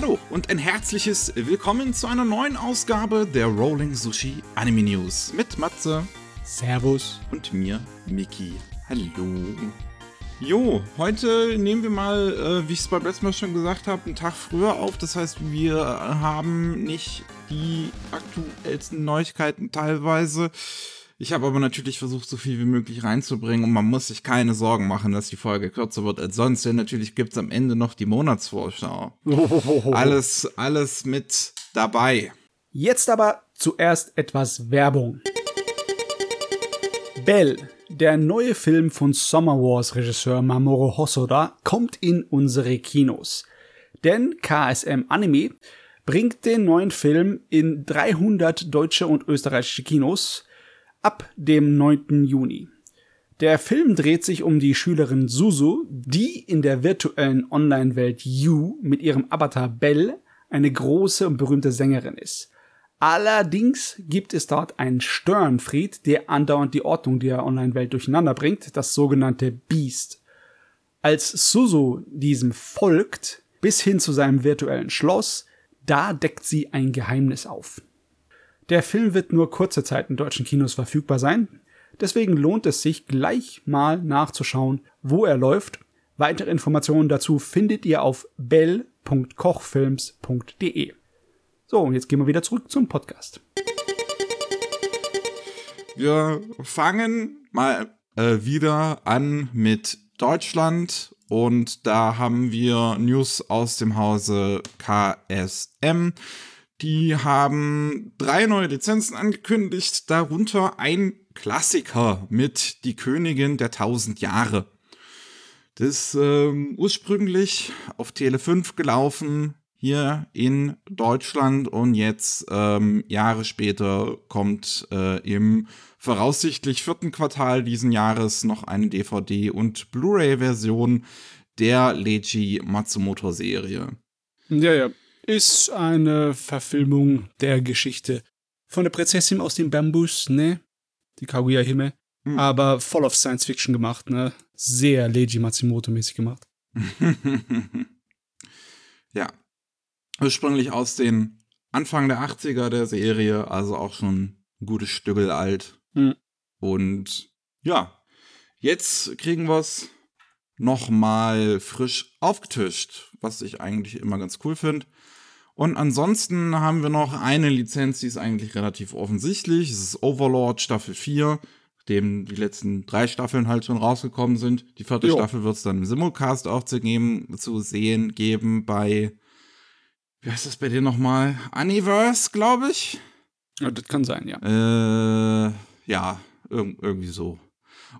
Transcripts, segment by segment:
Hallo und ein herzliches Willkommen zu einer neuen Ausgabe der Rolling Sushi Anime News mit Matze. Servus. Und mir, Miki. Hallo. Jo, heute nehmen wir mal, äh, wie ich es beim letzten Mal schon gesagt habe, einen Tag früher auf. Das heißt, wir haben nicht die aktuellsten Neuigkeiten teilweise. Ich habe aber natürlich versucht, so viel wie möglich reinzubringen und man muss sich keine Sorgen machen, dass die Folge kürzer wird als sonst, denn natürlich gibt es am Ende noch die Monatsvorschau. Alles, alles mit dabei. Jetzt aber zuerst etwas Werbung. Bell, der neue Film von Summer Wars Regisseur Mamoru Hosoda, kommt in unsere Kinos. Denn KSM Anime bringt den neuen Film in 300 deutsche und österreichische Kinos ab dem 9. Juni. Der Film dreht sich um die Schülerin Suzu, die in der virtuellen Online-Welt You mit ihrem Avatar Bell eine große und berühmte Sängerin ist. Allerdings gibt es dort einen Störenfried, der andauernd die Ordnung der Online-Welt durcheinander bringt, das sogenannte Beast. Als Suzu diesem folgt, bis hin zu seinem virtuellen Schloss, da deckt sie ein Geheimnis auf. Der Film wird nur kurze Zeit in deutschen Kinos verfügbar sein, deswegen lohnt es sich gleich mal nachzuschauen, wo er läuft. Weitere Informationen dazu findet ihr auf bell.kochfilms.de. So, und jetzt gehen wir wieder zurück zum Podcast. Wir fangen mal äh, wieder an mit Deutschland und da haben wir News aus dem Hause KSM. Die haben drei neue Lizenzen angekündigt, darunter ein Klassiker mit Die Königin der tausend Jahre. Das ähm, ursprünglich auf Tele 5 gelaufen, hier in Deutschland und jetzt ähm, Jahre später kommt äh, im voraussichtlich vierten Quartal diesen Jahres noch eine DVD und Blu-ray-Version der Leiji Matsumoto Serie. Ja, ja. Ist eine Verfilmung der Geschichte von der Prinzessin aus dem Bambus, ne? Die Kaguya Hime. Hm. Aber voll of Science Fiction gemacht, ne? Sehr Leiji Matsumoto-mäßig gemacht. ja, ursprünglich aus den Anfang der 80er der Serie, also auch schon ein gutes Stückel alt. Mhm. Und ja, jetzt kriegen wir es nochmal frisch aufgetischt, was ich eigentlich immer ganz cool finde. Und ansonsten haben wir noch eine Lizenz, die ist eigentlich relativ offensichtlich. Es ist Overlord Staffel 4, dem die letzten drei Staffeln halt schon rausgekommen sind. Die vierte jo. Staffel wird es dann im Simulcast auch zu, geben, zu sehen geben bei wie heißt das bei dir nochmal? Universe, glaube ich. Ja, das kann sein, ja. Äh, ja, irg irgendwie so.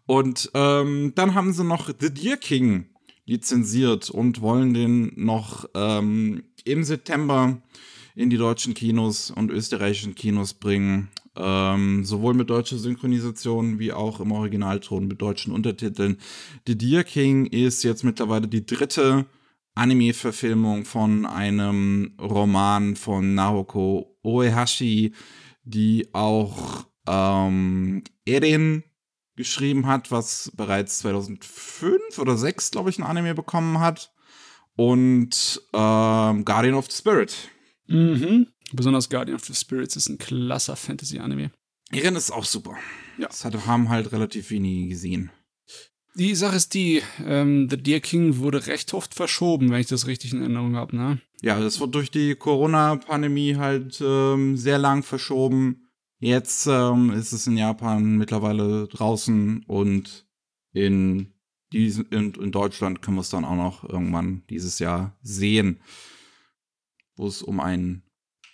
Und ähm, dann haben sie noch The Deer King lizenziert und wollen den noch ähm, im September in die deutschen Kinos und österreichischen Kinos bringen. Ähm, sowohl mit deutscher Synchronisation wie auch im Originalton mit deutschen Untertiteln. The Deer King ist jetzt mittlerweile die dritte Anime-Verfilmung von einem Roman von Naoko Oehashi, die auch ähm, Erin geschrieben hat, was bereits 2005 oder 2006, glaube ich, ein Anime bekommen hat. Und ähm, Guardian of the Spirit. Mhm. Besonders Guardian of the Spirits ist ein klasser Fantasy-Anime. Erin ist auch super. Ja. Das haben halt relativ wenige gesehen. Die Sache ist die, ähm, The Deer King wurde recht oft verschoben, wenn ich das richtig in Erinnerung habe, ne? Ja, das wird durch die Corona-Pandemie halt ähm, sehr lang verschoben. Jetzt ähm, ist es in Japan mittlerweile draußen und in, diesen, in, in Deutschland können wir es dann auch noch irgendwann dieses Jahr sehen, wo es um einen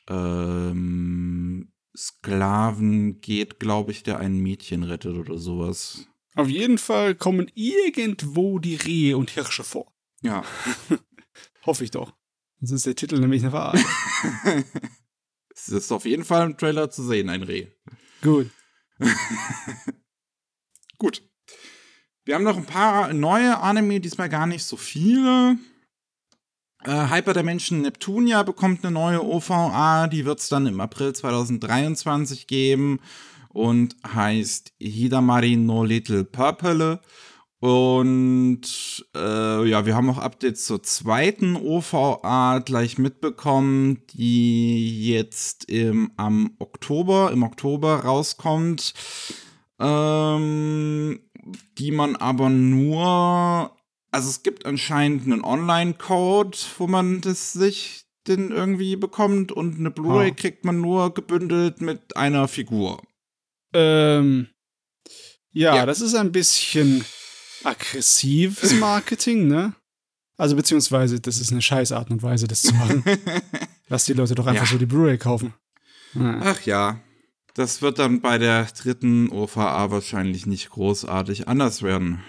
ähm, Sklaven geht, glaube ich, der ein Mädchen rettet oder sowas. Auf jeden Fall kommen irgendwo die Rehe und Hirsche vor. Ja. Hoffe ich doch. Sonst ist der Titel nämlich eine Verarsche. es ist auf jeden Fall im Trailer zu sehen, ein Reh. Gut. Gut. Wir haben noch ein paar neue Anime, diesmal gar nicht so viele. Äh, Hyper der Menschen Neptunia bekommt eine neue OVA, die wird es dann im April 2023 geben und heißt Hidamari no Little Purple. Und äh, ja, wir haben auch Updates zur zweiten OVA gleich mitbekommen, die jetzt im, am Oktober, im Oktober rauskommt. Ähm, die man aber nur, also es gibt anscheinend einen Online-Code, wo man das sich denn irgendwie bekommt und eine Blu-ray Ah. kriegt man nur gebündelt mit einer Figur. Ähm, ja, Ja. das ist ein bisschen aggressives Marketing, ne? Also beziehungsweise, das ist eine scheiß Art und Weise, das zu machen. Lass die Leute doch einfach Ja. so die Blu-ray kaufen. Ja. Ach ja, das wird dann bei der dritten OVA wahrscheinlich nicht großartig anders werden.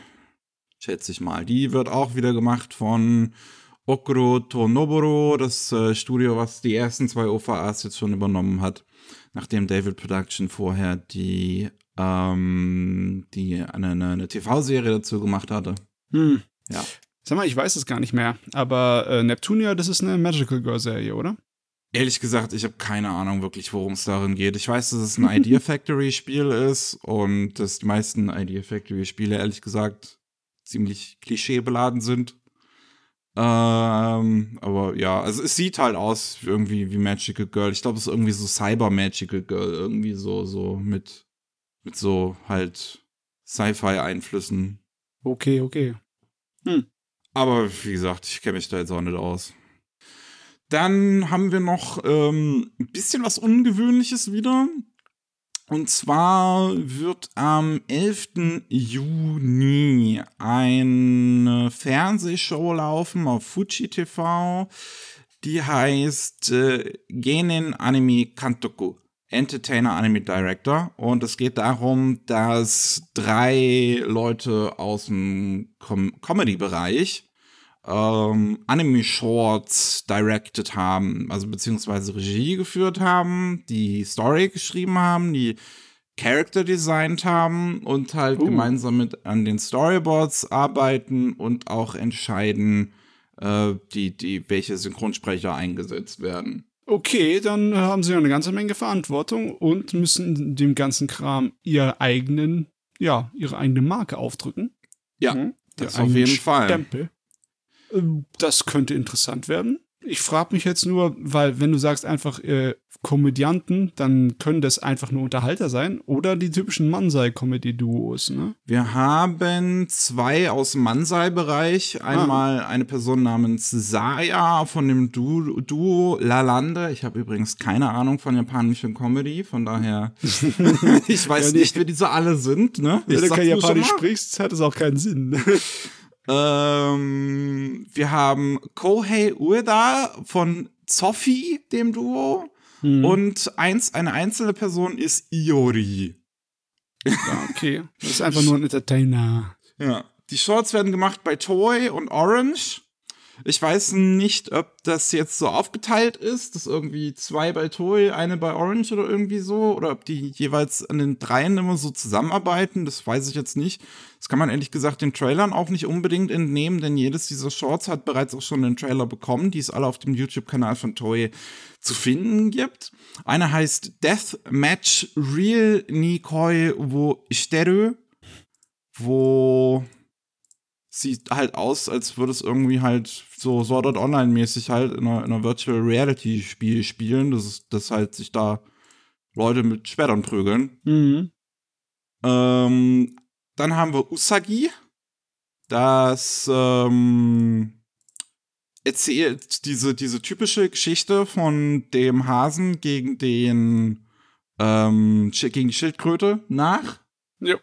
Schätze ich mal. Die wird auch wieder gemacht von Okuro Tonoboro, das äh, Studio, was die ersten zwei OVAs jetzt schon übernommen hat, nachdem David Production vorher die, ähm, die eine, eine, TV-Serie dazu gemacht hatte. Hm. Ja. Sag mal, ich weiß es gar nicht mehr, aber äh, Neptunia, das ist eine Magical Girl Serie, oder? Ehrlich gesagt, ich habe keine Ahnung wirklich, worum es darin geht. Ich weiß, dass es ein Idea Factory Spiel ist und dass die meisten Idea Factory Spiele ehrlich gesagt ziemlich klischeebeladen sind. Ähm, aber ja, also es sieht halt aus irgendwie wie Magical Girl. Ich glaube, es ist irgendwie so Cyber Magical Girl, irgendwie so so mit mit so halt Sci-Fi Einflüssen. Okay, okay. Aber wie gesagt, ich kenne mich da jetzt auch nicht aus. Dann haben wir noch ähm, ein bisschen was Ungewöhnliches wieder. Und zwar wird am 11. Juni eine Fernsehshow laufen auf Fuji TV. Die heißt äh, Genin Anime Kantoku. Entertainer Anime Director. Und es geht darum, dass drei Leute aus dem Com Comedy-Bereich ähm, Anime-Shorts directed haben, also beziehungsweise Regie geführt haben, die Story geschrieben haben, die Character designt haben und halt Uh. gemeinsam mit an den Storyboards arbeiten und auch entscheiden, äh, die, die, welche Synchronsprecher eingesetzt werden. Okay, dann haben sie ja eine ganze Menge Verantwortung und müssen dem ganzen Kram ihr eigenen, ja, ihre eigene Marke aufdrücken. Ja, Mhm. das auf jeden Fall. Stempel. Ähm, Das könnte interessant werden. Ich frage mich jetzt nur, weil wenn du sagst einfach äh, Komödianten, dann können das einfach nur Unterhalter sein oder die typischen Mansei-Comedy-Duos, ne? Wir haben zwei aus dem Mansei-Bereich. Einmal eine Person namens Saya von dem Du Duo Lalande. Ich habe übrigens keine Ahnung von japanischer Comedy, von daher ich weiß Ja, nicht, wer diese alle sind. Ne? Ich Wenn du kein Japanisch sprichst, hat es auch keinen Sinn. Ähm, wir haben Kohei Ueda von Zoffi, dem Duo. Mhm. Und eins, eine einzelne Person ist Iori. ja, okay. Das ist einfach nur ein Entertainer. Ja. Die Shorts werden gemacht bei Toei und Orange. Ich weiß nicht, ob das jetzt so aufgeteilt ist, dass irgendwie zwei bei Toei, eine bei Orange oder irgendwie so, oder ob die jeweils an den dreien immer so zusammenarbeiten, das weiß ich jetzt nicht. Das kann man ehrlich gesagt den Trailern auch nicht unbedingt entnehmen, denn jedes dieser Shorts hat bereits auch schon einen Trailer bekommen, die es alle auf dem YouTube-Kanal von Toei zu finden gibt. Einer heißt Death Match Real Nikoi wo Shiteru, wo sieht halt aus, als würde es irgendwie halt so Sword Art Online mäßig halt in einer, in einer Virtual Reality Spiel spielen, das ist, dass halt sich da Leute mit Schwertern prügeln. Mhm. Ähm, dann haben wir Usagi, das ähm, erzählt diese, diese typische Geschichte von dem Hasen gegen den ähm, gegen die Schildkröte nach. Ja.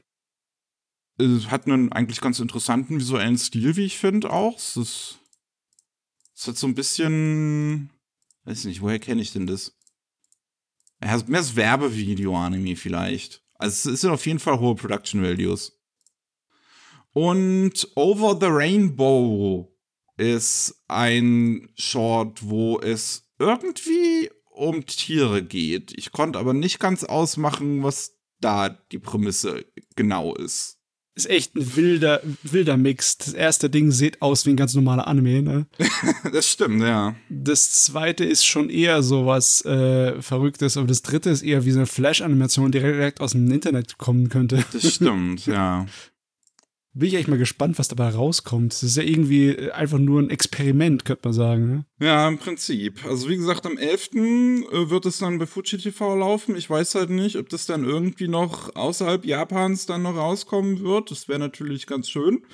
Es hat einen eigentlich ganz interessanten visuellen Stil, wie ich finde, auch. Es ist, es hat so ein bisschen, weiß nicht, woher kenne ich denn das? Ja, mehr das Werbevideo-Anime vielleicht. Also es sind auf jeden Fall hohe Production Values. Und Over the Rainbow ist ein Short, wo es irgendwie um Tiere geht. Ich konnte aber nicht ganz ausmachen, was da die Prämisse genau ist. Ist echt ein wilder, wilder Mix. Das erste Ding sieht aus wie ein ganz normaler Anime, ne? Das stimmt, ja. Das zweite ist schon eher so was äh, Verrücktes, aber das dritte ist eher wie so eine Flash-Animation, die direkt aus dem Internet kommen könnte. Das stimmt, ja. bin ich echt mal gespannt, was dabei rauskommt. Das ist ja irgendwie äh, einfach nur ein Experiment, könnte man sagen. Ne? Ja, im Prinzip. Also wie gesagt, am 11. Äh, wird es dann bei Fuji TV laufen. Ich weiß halt nicht, ob das dann irgendwie noch außerhalb Japans dann noch rauskommen wird. Das wäre natürlich ganz schön,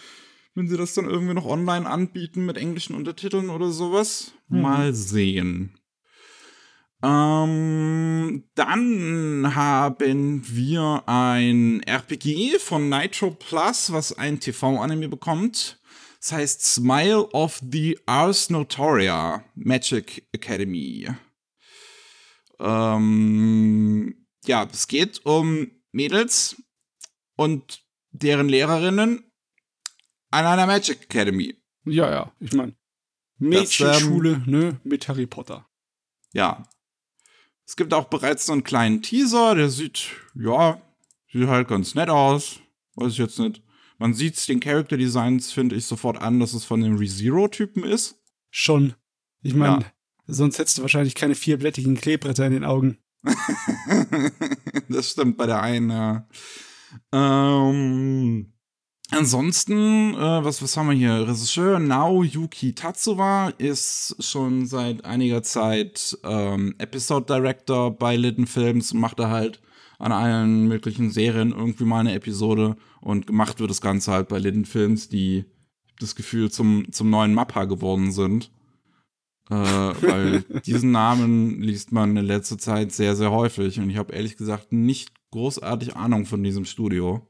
wenn sie das dann irgendwie noch online anbieten mit englischen Untertiteln oder sowas. Mhm. Mal sehen. Ähm, dann haben wir ein RPG von Nitro Plus, was ein TV-Anime bekommt. Das heißt Smile of the Ars Notoria Magic Academy. Ähm, ja, es geht um Mädels und deren Lehrerinnen an einer Magic Academy. Ja, ja, ich meine, Mädchenschule, ähm, ne, mit Harry Potter. Ja, es gibt auch bereits so einen kleinen Teaser, der sieht, ja, sieht halt ganz nett aus. Weiß ich jetzt nicht. Man sieht den Character Designs, finde ich, sofort an, dass es von dem ReZero-Typen ist. Schon. Ich meine, ja. sonst hättest du wahrscheinlich keine vierblättigen Kleebretter in den Augen. das stimmt bei der einen, ja. Ähm, Ansonsten, äh, was, was haben wir hier? Regisseur Naoyuki Tatsuwa ist schon seit einiger Zeit ähm, Episode Director bei Litten Films und macht da halt an allen möglichen Serien irgendwie mal eine Episode und gemacht wird das Ganze halt bei Litten Films, die das Gefühl zum, zum neuen Mappa geworden sind. Äh, weil diesen Namen liest man in letzter Zeit sehr, sehr häufig und ich habe ehrlich gesagt nicht großartig Ahnung von diesem Studio.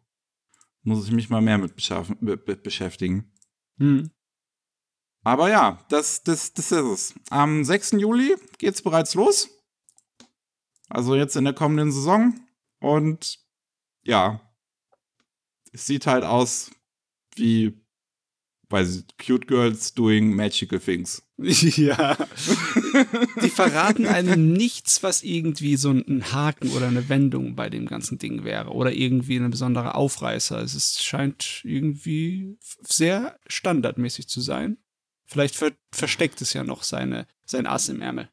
Muss ich mich mal mehr mit beschäftigen. Hm. Aber ja, das, das, das ist es. Am 6. Juli geht es bereits los. Also jetzt in der kommenden Saison. Und ja, es sieht halt aus wie weil cute girls doing magical things. Ja. Die verraten einem nichts, was irgendwie so ein Haken oder eine Wendung bei dem ganzen Ding wäre oder irgendwie ein besonderer Aufreißer. Es ist, scheint irgendwie sehr standardmäßig zu sein. Vielleicht ver versteckt es ja noch seine, sein Ass im Ärmel.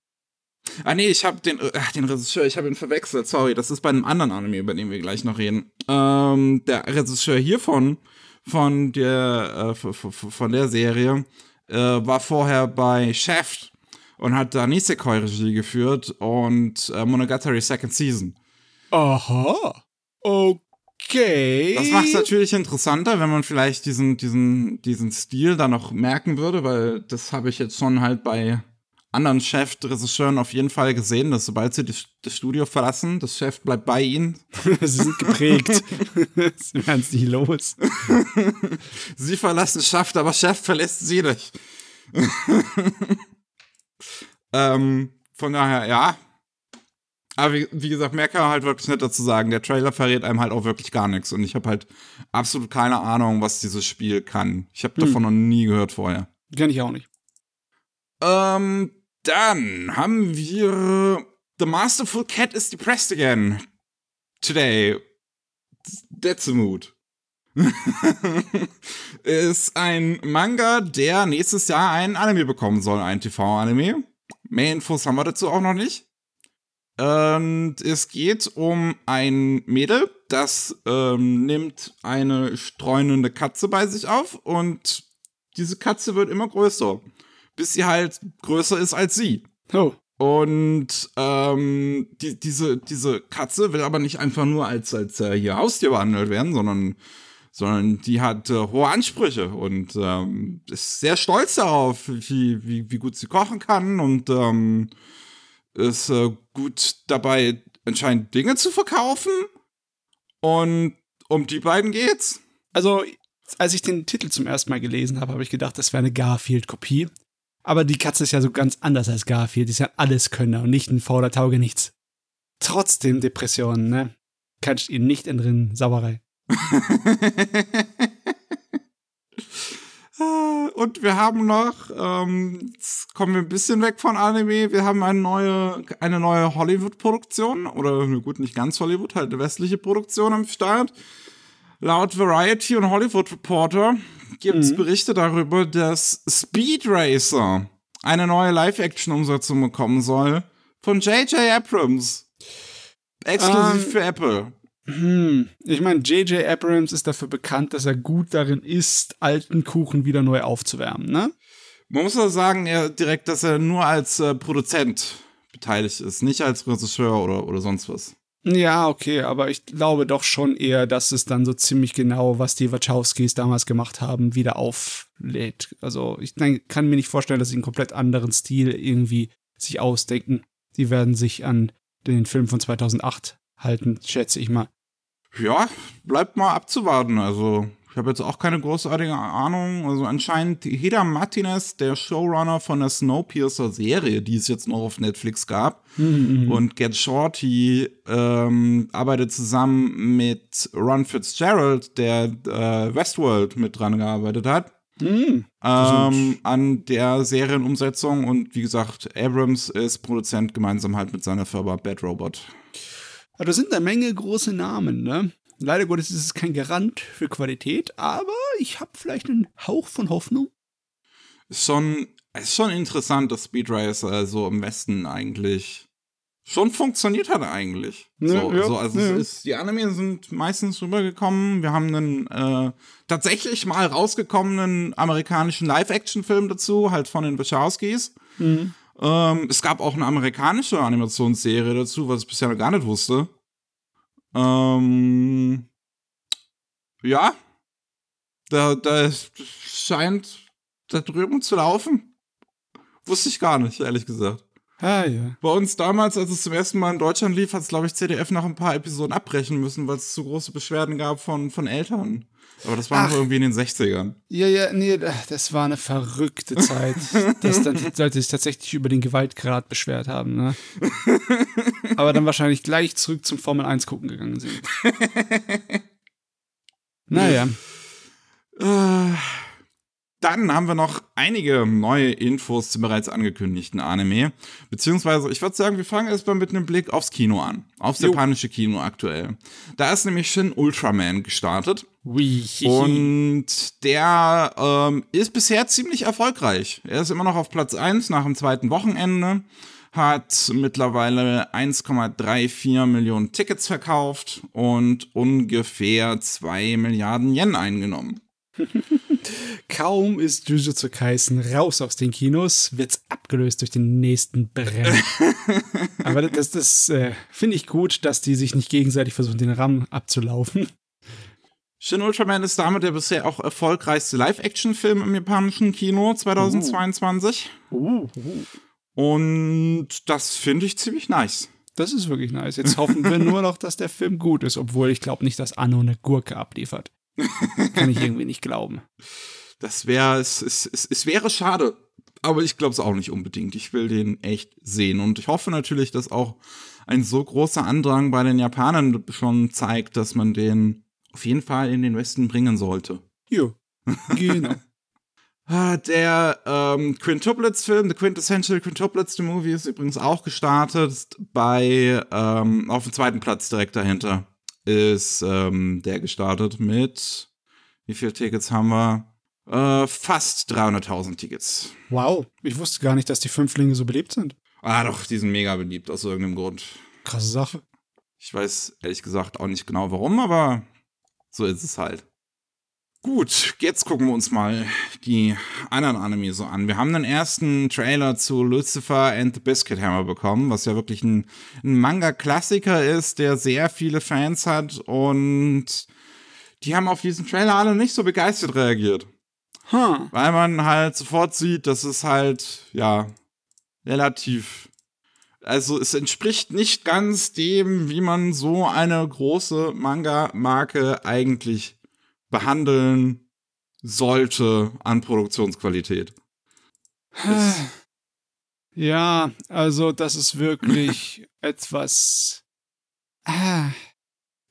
Ah nee, ich habe den, ach, den Regisseur, ich habe ihn verwechselt. Sorry, das ist bei einem anderen Anime, über den wir gleich noch reden. Ähm, der Regisseur hiervon von der, äh, von der Serie äh, war vorher bei Shaft und hat da Nisekoi-Regie geführt und äh, Monogatari Second Season. Aha. Okay. Das macht es natürlich interessanter, wenn man vielleicht diesen, diesen, diesen Stil da noch merken würde, weil das habe ich jetzt schon halt bei anderen Chef-Regisseuren auf jeden Fall gesehen, dass sobald sie das, das Studio verlassen, das Chef bleibt bei ihnen. sie sind geprägt. sie werden es nicht los. sie verlassen Schaft, aber Chef verlässt sie nicht. ähm, von daher, ja. Aber wie, wie, gesagt, mehr kann man halt wirklich nicht dazu sagen. Der Trailer verrät einem halt auch wirklich gar nichts. Und ich habe halt absolut keine Ahnung, was dieses Spiel kann. Ich habe hm. davon noch nie gehört vorher. Kenn ich auch nicht. Ähm, dann haben wir The Masterful Cat is depressed again. Today. That's the mood. ist ein Manga, der nächstes Jahr einen Anime bekommen soll, ein TV-Anime. Mehr Infos haben wir dazu auch noch nicht. Und es geht um ein Mädel, das ähm, nimmt eine streunende Katze bei sich auf und diese Katze wird immer größer bis sie halt größer ist als sie. Oh. Und ähm, die, diese, diese Katze will aber nicht einfach nur als, als äh, hier Haustier behandelt werden, sondern, sondern die hat äh, hohe Ansprüche und ähm, ist sehr stolz darauf, wie, wie, wie gut sie kochen kann und ähm, ist äh, gut dabei, anscheinend Dinge zu verkaufen. Und um die beiden geht's. Also, als ich den Titel zum ersten Mal gelesen habe, habe ich gedacht, das wäre eine Garfield-Kopie. Aber die Katze ist ja so ganz anders als Garfield. Die ist ja alles Könner und nicht ein fauler Tauge nichts. Trotzdem Depressionen, ne? Kannst ihn nicht entrinnen. Sauerei. Und wir haben noch, ähm, jetzt kommen wir ein bisschen weg von Anime, wir haben eine neue, eine neue Hollywood-Produktion, oder gut, nicht ganz Hollywood, halt eine westliche Produktion am Start. Laut Variety und Hollywood Reporter gibt es mhm. Berichte darüber, dass Speed Racer eine neue Live-Action-Umsetzung bekommen soll von J.J. Abrams. Exklusiv ähm, für Apple. Hm, ich meine, J.J. Abrams ist dafür bekannt, dass er gut darin ist, alten Kuchen wieder neu aufzuwärmen, ne? Man muss auch sagen, er direkt, dass er nur als äh, Produzent beteiligt ist, nicht als Regisseur oder, oder sonst was. Ja, okay, aber ich glaube doch schon eher, dass es dann so ziemlich genau, was die Wachowskis damals gemacht haben, wieder auflädt. Also ich kann mir nicht vorstellen, dass sie einen komplett anderen Stil irgendwie sich ausdenken. Die werden sich an den Film von 2008 halten, schätze ich mal. Ja, bleibt mal abzuwarten. Also ich habe jetzt auch keine großartige Ahnung. Also anscheinend Heda Martinez, der Showrunner von der Snowpiercer-Serie, die es jetzt noch auf Netflix gab, mhm. und Get Shorty ähm, arbeitet zusammen mit Ron Fitzgerald, der äh, Westworld mit dran gearbeitet hat. Mhm. Ähm, an der Serienumsetzung und wie gesagt, Abrams ist Produzent gemeinsam halt mit seiner Firma Bad Robot. Ja, da sind eine Menge große Namen, ne? Leider Gottes ist es kein Garant für Qualität, aber ich habe vielleicht einen Hauch von Hoffnung. Schon, ist schon interessant, dass Speed Racer so im Westen eigentlich schon funktioniert hat eigentlich. Ja, so, ja, so, also ja. ist, die Anime sind meistens rübergekommen. Wir haben einen äh, tatsächlich mal rausgekommenen amerikanischen Live-Action-Film dazu, halt von den Wachowskis. Mhm. Ähm, es gab auch eine amerikanische Animationsserie dazu, was ich bisher noch gar nicht wusste. Ähm, ja, da, da scheint da drüben zu laufen. Wusste ich gar nicht, ehrlich gesagt. Ah, ja. Bei uns damals, als es zum ersten Mal in Deutschland lief, hat es, glaube ich, CDF nach ein paar Episoden abbrechen müssen, weil es zu große Beschwerden gab von, von Eltern. Aber das war Ach, noch irgendwie in den 60ern. Ja, ja, nee, das war eine verrückte Zeit, dass dann die Leute sich tatsächlich über den Gewaltgrad beschwert haben, ne? Aber dann wahrscheinlich gleich zurück zum Formel 1 gucken gegangen sind. naja. Äh. Dann haben wir noch einige neue Infos zum bereits angekündigten Anime. Beziehungsweise, ich würde sagen, wir fangen erstmal mit einem Blick aufs Kino an. Aufs jo. japanische Kino aktuell. Da ist nämlich Shin Ultraman gestartet. Oui. Und der ähm, ist bisher ziemlich erfolgreich. Er ist immer noch auf Platz 1 nach dem zweiten Wochenende. Hat mittlerweile 1,34 Millionen Tickets verkauft und ungefähr 2 Milliarden Yen eingenommen. Kaum ist Jujutsu Kaisen raus aus den Kinos, wird's abgelöst durch den nächsten Brenn. Aber das, das äh, finde ich gut, dass die sich nicht gegenseitig versuchen, den Ramm abzulaufen. Shin Ultraman ist damit der bisher auch erfolgreichste Live-Action-Film im japanischen Kino 2022. Uh. Uh, uh. Und das finde ich ziemlich nice. Das ist wirklich nice. Jetzt hoffen wir nur noch, dass der Film gut ist, obwohl ich glaube nicht, dass Anno eine Gurke abliefert. Kann ich irgendwie nicht glauben. Das wäre, es, es, es, es wäre schade. Aber ich glaube es auch nicht unbedingt. Ich will den echt sehen. Und ich hoffe natürlich, dass auch ein so großer Andrang bei den Japanern schon zeigt, dass man den auf jeden Fall in den Westen bringen sollte. Ja, genau. Ah, der ähm, Quintuplets-Film, The Quintessential Quintuplets, the Movie, ist übrigens auch gestartet bei, ähm, auf dem zweiten Platz direkt dahinter ist ähm, der gestartet mit, wie viele Tickets haben wir? Äh, fast 300.000 Tickets. Wow, ich wusste gar nicht, dass die Fünflinge so beliebt sind. Ah, doch, die sind mega beliebt aus irgendeinem Grund. Krasse Sache. Ich weiß ehrlich gesagt auch nicht genau warum, aber so ist es halt. Gut, jetzt gucken wir uns mal die anderen Anime so an. Wir haben den ersten Trailer zu Lucifer and the Biscuit Hammer bekommen, was ja wirklich ein, ein Manga-Klassiker ist, der sehr viele Fans hat und die haben auf diesen Trailer alle nicht so begeistert reagiert. Huh. Weil man halt sofort sieht, dass es halt, ja, relativ. Also es entspricht nicht ganz dem, wie man so eine große Manga-Marke eigentlich behandeln sollte an Produktionsqualität. Ja, also das ist wirklich etwas. Ah,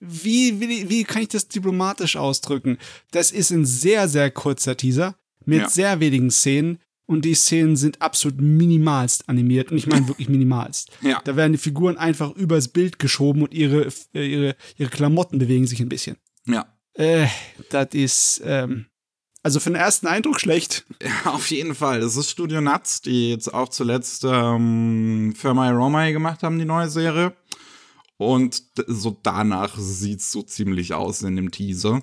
wie, wie, wie kann ich das diplomatisch ausdrücken? Das ist ein sehr, sehr kurzer Teaser mit ja. sehr wenigen Szenen und die Szenen sind absolut minimalst animiert und ich meine wirklich minimalst. Ja. Da werden die Figuren einfach übers Bild geschoben und ihre, ihre, ihre Klamotten bewegen sich ein bisschen. Ja. Äh, das ist, ähm, also für den ersten Eindruck schlecht. Ja, auf jeden Fall. Das ist Studio Nuts, die jetzt auch zuletzt ähm, für My Romai gemacht haben, die neue Serie. Und so danach sieht es so ziemlich aus in dem Teaser.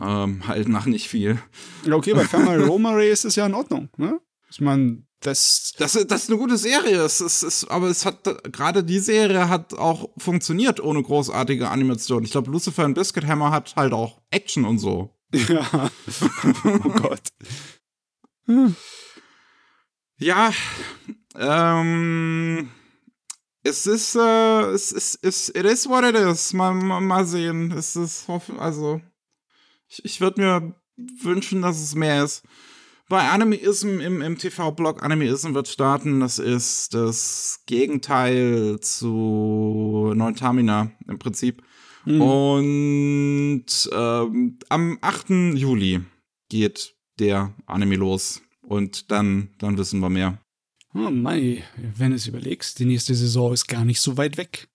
Ähm, halt nach nicht viel. Ja, okay, bei Family Romare ist es ja in Ordnung, ne? Ich meine, das, das, das ist eine gute Serie. Es ist, es, aber es hat gerade die Serie hat auch funktioniert ohne großartige Animation. Ich glaube, Lucifer und Biscuit Hammer hat halt auch Action und so. Ja. oh Gott. Hm. Ja, ähm, es ist, äh, es ist, es, it is what it is. Mal, mal, mal sehen. Es ist, also, ich, ich würde mir wünschen, dass es mehr ist. Bei Animeism im, im TV-Blog Animeism wird starten. Das ist das Gegenteil zu Neuntamina im Prinzip. Mhm. Und ähm, am 8. Juli geht der Anime los. Und dann, dann wissen wir mehr. Oh Mai, wenn du es überlegst, die nächste Saison ist gar nicht so weit weg.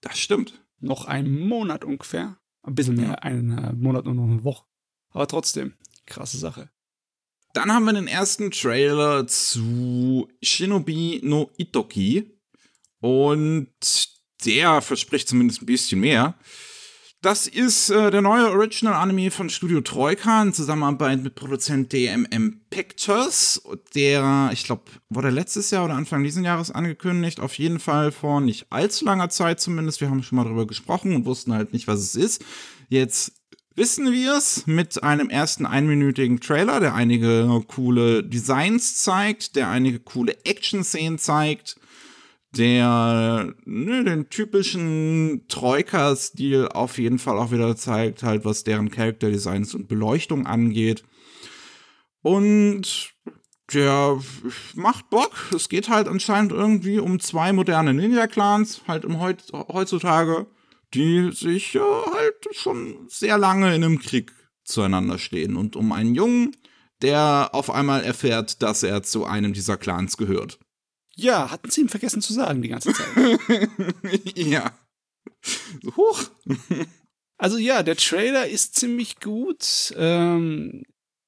Das stimmt. Noch ein Monat ungefähr. Ein bisschen mehr, ja. einen Monat und noch eine Woche. Aber trotzdem, krasse Sache. Dann haben wir den ersten Trailer zu Shinobi no Itoki. Und der verspricht zumindest ein bisschen mehr. Das ist äh, der neue Original Anime von Studio Troika in Zusammenarbeit mit Produzent DMM Pictures. Der, ich glaube, wurde letztes Jahr oder Anfang dieses Jahres angekündigt. Auf jeden Fall vor nicht allzu langer Zeit zumindest. Wir haben schon mal darüber gesprochen und wussten halt nicht, was es ist. Jetzt wissen wir es mit einem ersten einminütigen Trailer, der einige coole Designs zeigt, der einige coole Action-Szenen zeigt, der ne, den typischen Troika-Stil auf jeden Fall auch wieder zeigt, halt was deren Charakterdesigns und Beleuchtung angeht. Und der macht Bock. Es geht halt anscheinend irgendwie um zwei moderne Ninja-Clans, halt Heut heutzutage die sich äh, halt schon sehr lange in einem Krieg zueinander stehen und um einen Jungen, der auf einmal erfährt, dass er zu einem dieser Clans gehört. Ja, hatten sie ihm vergessen zu sagen die ganze Zeit. ja. Huch. Also ja, der Trailer ist ziemlich gut. Ähm,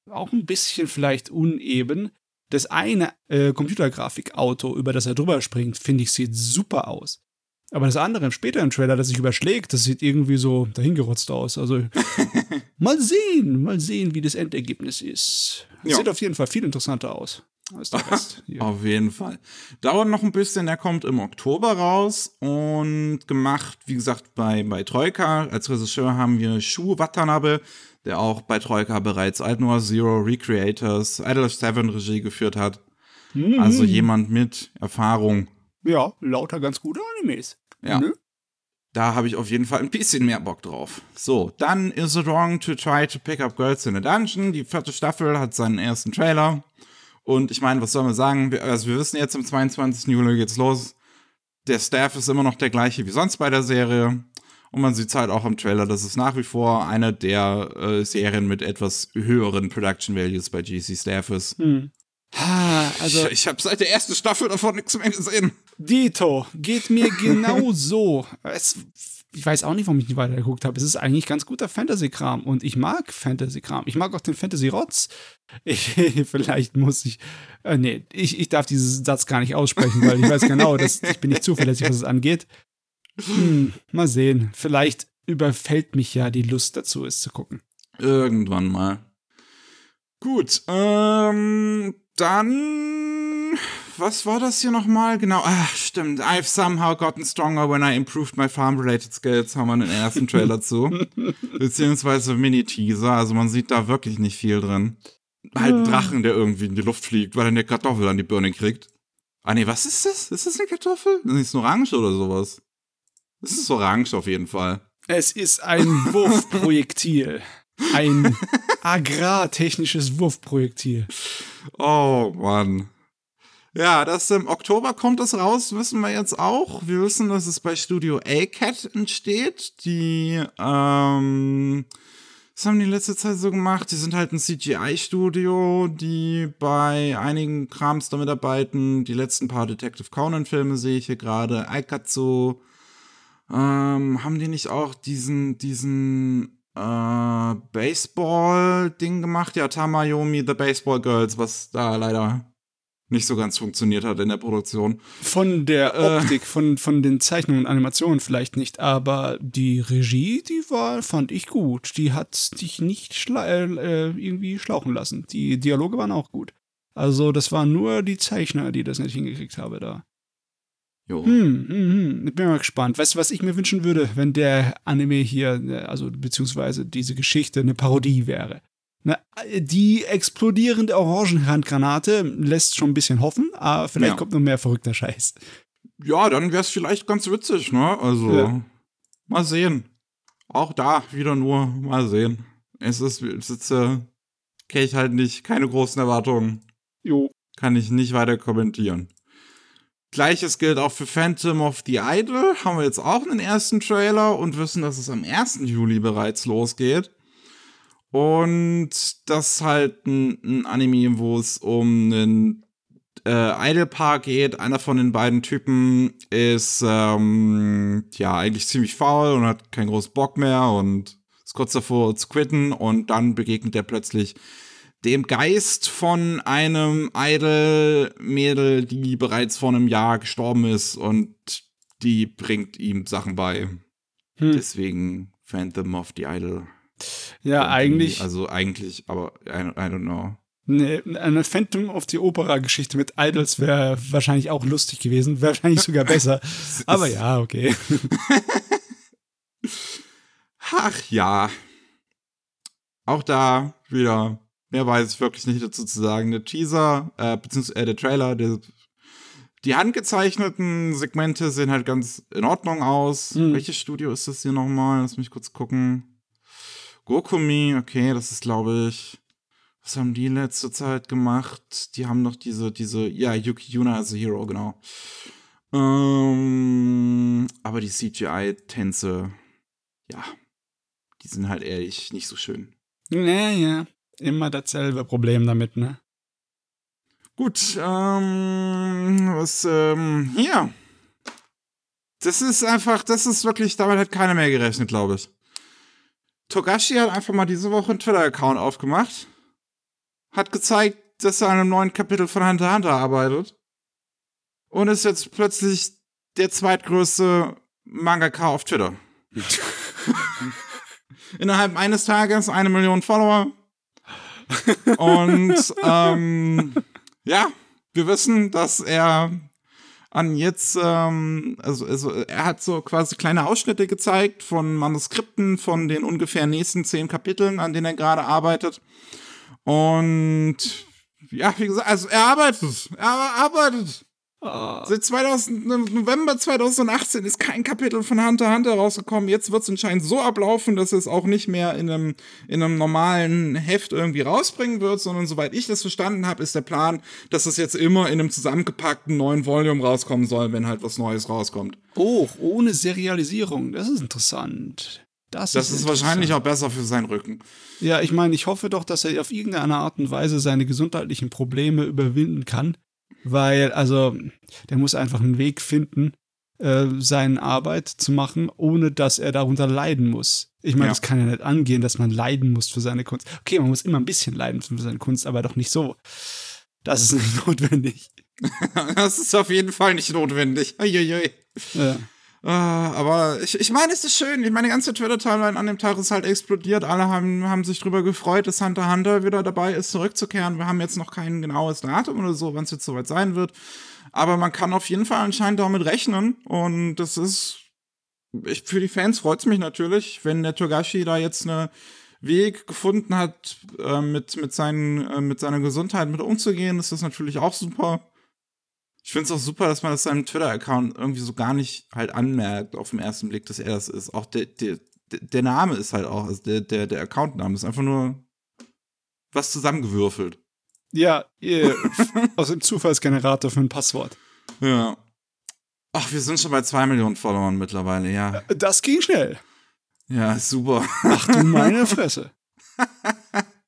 auch ein bisschen vielleicht uneben. Das eine äh, Computergrafik-Auto, über das er drüber springt, finde ich, sieht super aus. Aber das andere im späteren Trailer, das sich überschlägt, das sieht irgendwie so dahingerotzt aus. Also mal sehen, mal sehen, wie das Endergebnis ist. Ja. Sieht auf jeden Fall viel interessanter aus. Als der Rest auf jeden Fall. Dauert noch ein bisschen, der kommt im Oktober raus und gemacht, wie gesagt, bei, bei Troika. Als Regisseur haben wir Shu Watanabe, der auch bei Troika bereits Alt Noir Zero, Recreators, Idol of Seven Regie geführt hat. Mhm. Also jemand mit Erfahrung ja, lauter ganz gute Animes. Ja. Ne? Da habe ich auf jeden Fall ein bisschen mehr Bock drauf. So, dann Is It Wrong to Try to Pick Up Girls in a Dungeon? Die vierte Staffel hat seinen ersten Trailer. Und ich meine, was soll man sagen? Also, wir wissen jetzt, am 22. Juli geht's los. Der Staff ist immer noch der gleiche wie sonst bei der Serie. Und man sieht halt auch im Trailer, dass es nach wie vor eine der äh, Serien mit etwas höheren Production Values bei GC Staff ist. Hm. Also, ich, ich habe seit der ersten Staffel davon nichts mehr gesehen. Dito, geht mir genau so. Es, ich weiß auch nicht, warum ich nicht weitergeguckt habe. Es ist eigentlich ganz guter Fantasy-Kram und ich mag Fantasy-Kram. Ich mag auch den Fantasy-Rotz. Vielleicht muss ich. Äh, nee, ich, ich darf diesen Satz gar nicht aussprechen, weil ich weiß genau, dass ich bin nicht zuverlässig, was es angeht. Hm, mal sehen. Vielleicht überfällt mich ja die Lust dazu, es zu gucken. Irgendwann mal. Gut, ähm, dann, was war das hier nochmal? Genau, ach, stimmt. I've somehow gotten stronger when I improved my farm-related skills, haben wir den ersten Trailer zu. Beziehungsweise Mini-Teaser, also man sieht da wirklich nicht viel drin. Halt ein Drachen, der irgendwie in die Luft fliegt, weil er eine Kartoffel an die Birne kriegt. Ah nee, was ist das? Ist das eine Kartoffel? Das ist orange oder sowas. Das ist orange auf jeden Fall. Es ist ein Wurfprojektil. Ein agrartechnisches Wurfprojektil. Oh Mann. Ja, das im Oktober kommt das raus, wissen wir jetzt auch. Wir wissen, dass es bei Studio A-Cat entsteht. Die, ähm, was haben die letzte Zeit so gemacht? Die sind halt ein CGI-Studio, die bei einigen Krams damit arbeiten. Die letzten paar Detective Conan-Filme sehe ich hier gerade. Aikatsu. Ähm, haben die nicht auch diesen, diesen äh, Baseball-Ding gemacht. Ja, Tamayomi, The Baseball Girls, was da leider nicht so ganz funktioniert hat in der Produktion. Von der Äh. Optik, von, von den Zeichnungen und Animationen vielleicht nicht, aber die Regie, die war, fand ich gut. Die hat dich nicht schla äh, irgendwie schlauchen lassen. Die Dialoge waren auch gut. Also, das waren nur die Zeichner, die das nicht hingekriegt haben da. Jo. Hm, hm, hm. Ich bin mal gespannt. Weißt du, was ich mir wünschen würde, wenn der Anime hier, äh, also beziehungsweise diese Geschichte eine Parodie wäre? Na, die explodierende Orangenhandgranate lässt schon ein bisschen hoffen, aber vielleicht Ja. kommt noch mehr verrückter Scheiß. Ja, dann wäre es vielleicht ganz witzig, ne? Also, Ja. mal sehen. Auch da wieder nur mal sehen. Es ist, es ist äh, kenne ich halt nicht, keine großen Erwartungen. Jo. Kann ich nicht weiter kommentieren. Gleiches gilt auch für Phantom of the Idol. Haben wir jetzt auch einen ersten Trailer und wissen, dass es am 1. Juli bereits losgeht. Und das ist halt ein, ein Anime, wo es um einen äh, Idol-Paar geht. Einer von den beiden Typen ist ähm, ja eigentlich ziemlich faul und hat keinen großen Bock mehr und ist kurz davor zu quitten und dann begegnet er plötzlich dem Geist von einem Idol-Mädel, die bereits vor einem Jahr gestorben ist und die bringt ihm Sachen bei. Hm. Deswegen Phantom of the Idol. Ja, Irgendwie, eigentlich Also eigentlich, aber I, I don't know. eine, eine Phantom of the Opera-Geschichte mit Idols wäre wahrscheinlich auch lustig gewesen, wahrscheinlich sogar besser. Aber ja, okay. Ach ja. Auch da wieder, mehr weiß ich wirklich nicht dazu zu sagen. Der Teaser, äh, beziehungsweise äh, der Trailer, der, die handgezeichneten Segmente sehen halt ganz in Ordnung aus. Mhm. Welches Studio ist das hier nochmal? Lass mich kurz gucken. Gokumi, okay, das ist, glaube ich. Was haben die letzte Zeit gemacht? Die haben noch diese, diese, ja, Yuki Yuna as a Hero, genau. Ähm, aber die CGI-Tänze, ja, die sind halt ehrlich nicht so schön. Naja, immer dasselbe Problem damit, ne? Gut, ähm, was, ähm, hier. Das ist einfach, das ist wirklich, damit hat keiner mehr gerechnet, glaube ich. Togashi hat einfach mal diese Woche einen Twitter-Account aufgemacht. Hat gezeigt, dass er an einem neuen Kapitel von Hunter x Hunter arbeitet. Und ist jetzt plötzlich der zweitgrößte Mangaka auf Twitter. Innerhalb eines Tages eine Million Follower. Und ähm, ja, wir wissen, dass er an jetzt, ähm, also, also er hat so quasi kleine Ausschnitte gezeigt von Manuskripten von den ungefähr nächsten zehn Kapiteln, an denen er gerade arbeitet. Und ja, wie gesagt, also er arbeitet, er arbeitet. Ah, Seit 2000, November 2018 ist kein Kapitel von Hunter Hunter rausgekommen. Jetzt wird es anscheinend so ablaufen, dass es auch nicht mehr in einem, in einem normalen Heft irgendwie rausbringen wird, sondern soweit ich das verstanden habe, ist der Plan, dass es jetzt immer in einem zusammengepackten neuen Volume rauskommen soll, wenn halt was Neues rauskommt. oh, ohne Serialisierung. Das ist interessant. Das, Das ist wahrscheinlich auch besser für seinen Rücken. Ja, ich meine, ich hoffe doch, dass er auf irgendeine Art und Weise seine gesundheitlichen Probleme überwinden kann. Weil, also, der muss einfach einen Weg finden, äh, seine Arbeit zu machen, ohne dass er darunter leiden muss. Ich meine, Ja. das kann ja nicht angehen, dass man leiden muss für seine Kunst. Okay, man muss immer ein bisschen leiden für seine Kunst, aber doch nicht so. Das ist nicht notwendig. Das ist auf jeden Fall nicht notwendig. Uiuiui. Ja. Ah, aber ich, ich meine, es ist schön. Ich meine, die ganze Twitter-Timeline an dem Tag ist halt explodiert. Alle haben, haben sich drüber gefreut, dass Hunter Hunter wieder dabei ist, zurückzukehren. Wir haben jetzt noch kein genaues Datum oder so, wann es jetzt soweit sein wird. Aber man kann auf jeden Fall anscheinend damit rechnen. Und das ist, ich, für die Fans freut es mich natürlich, wenn der Togashi da jetzt eine Weg gefunden hat, äh, mit, mit, seinen, äh, mit seiner Gesundheit mit umzugehen, ist das natürlich auch super. Ich finde es auch super, dass man das seinem Twitter-Account irgendwie so gar nicht halt anmerkt auf den ersten Blick, dass er das ist. Auch der, der, der Name ist halt auch, also der, der, der Account-Name ist einfach nur was zusammengewürfelt. Ja, ihr, aus dem Zufallsgenerator für ein Passwort. Ja. Ach, wir sind schon bei zwei Millionen Followern mittlerweile, ja. Das ging schnell. Ja, super. Ach du meine Fresse.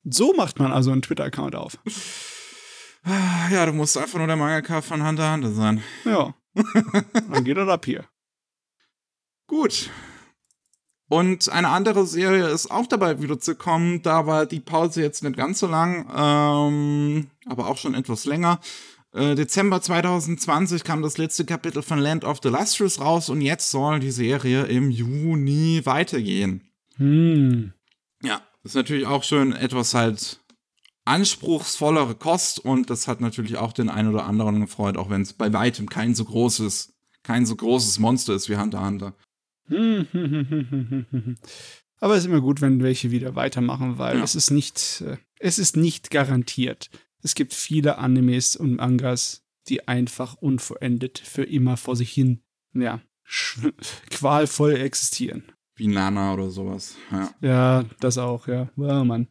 So macht man also einen Twitter-Account auf. Ja, du musst einfach nur der Mangaka von Hunter x Hunter sein. Ja. Dann geht er ab hier. Gut. Und eine andere Serie ist auch dabei wiederzukommen. Da war die Pause jetzt nicht ganz so lang, ähm, aber auch schon etwas länger. Äh, Dezember 2020 kam das letzte Kapitel von Land of the Lustrous raus und jetzt soll die Serie im Juni weitergehen. Hm. Ja, ist natürlich auch schön, etwas halt anspruchsvollere Kost und das hat natürlich auch den einen oder anderen gefreut, auch wenn es bei weitem kein so großes, kein so großes Monster ist wie Hunter Hunter. Aber es ist immer gut, wenn welche wieder weitermachen, weil Ja. es ist nicht, äh, es ist nicht garantiert. Es gibt viele Animes und Mangas, die einfach unvollendet für immer vor sich hin, ja, qualvoll existieren. Wie Nana oder sowas. Ja. Ja, das auch, ja. Oh Mann.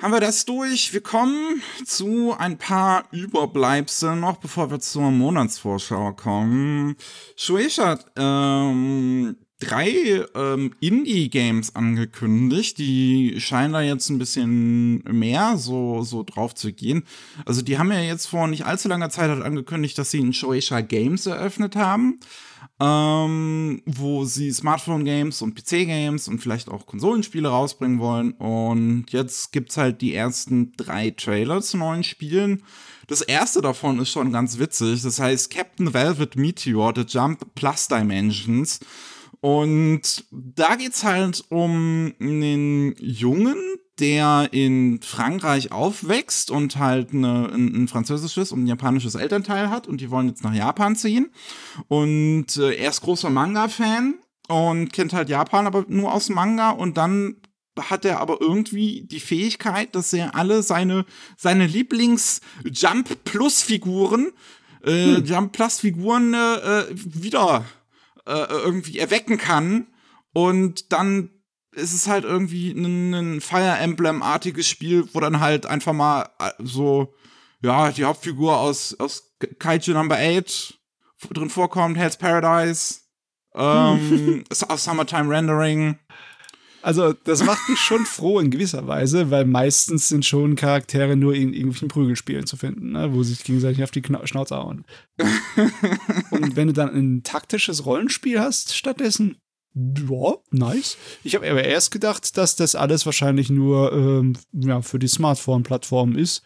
Haben wir das durch? Wir kommen zu ein paar Überbleibseln noch, bevor wir zur Monatsvorschau kommen. Shueisha hat ähm, drei ähm, Indie-Games angekündigt, die scheinen da jetzt ein bisschen mehr so, so drauf zu gehen. Also die haben ja jetzt vor nicht allzu langer Zeit angekündigt, dass sie ein Shueisha Games eröffnet haben ähm, wo sie Smartphone-Games und PC-Games und vielleicht auch Konsolenspiele rausbringen wollen. Und jetzt gibt's halt die ersten drei Trailer zu neuen Spielen. Das erste davon ist schon ganz witzig. Das heißt Captain Velvet Meteor, The Jump Plus Dimensions. Und da geht's halt um einen Jungen, der in Frankreich aufwächst und halt eine, ein, ein französisches und ein japanisches Elternteil hat und die wollen jetzt nach Japan ziehen. Und äh, er ist großer Manga-Fan und kennt halt Japan aber nur aus Manga. Und dann hat er aber irgendwie die Fähigkeit, dass er alle seine, seine Lieblings-Jump-Plus-Figuren, äh, Jump-Plus-Figuren äh, wieder äh, irgendwie erwecken kann. Und dann ist es halt irgendwie ein, ein Fire Emblem-artiges Spiel, wo dann halt einfach mal äh, so, ja, die Hauptfigur aus, aus Kaiju Number 8 drin vorkommt, Hell's Paradise, ähm, Summertime Rendering. Also, das macht mich schon froh in gewisser Weise, weil meistens sind schon Charaktere nur in irgendwelchen Prügelspielen zu finden, ne, wo sie sich gegenseitig auf die Kna Schnauze hauen. Und wenn du dann ein taktisches Rollenspiel hast stattdessen, ja, nice. Ich habe aber erst gedacht, dass das alles wahrscheinlich nur ähm, ja, für die Smartphone-Plattform ist.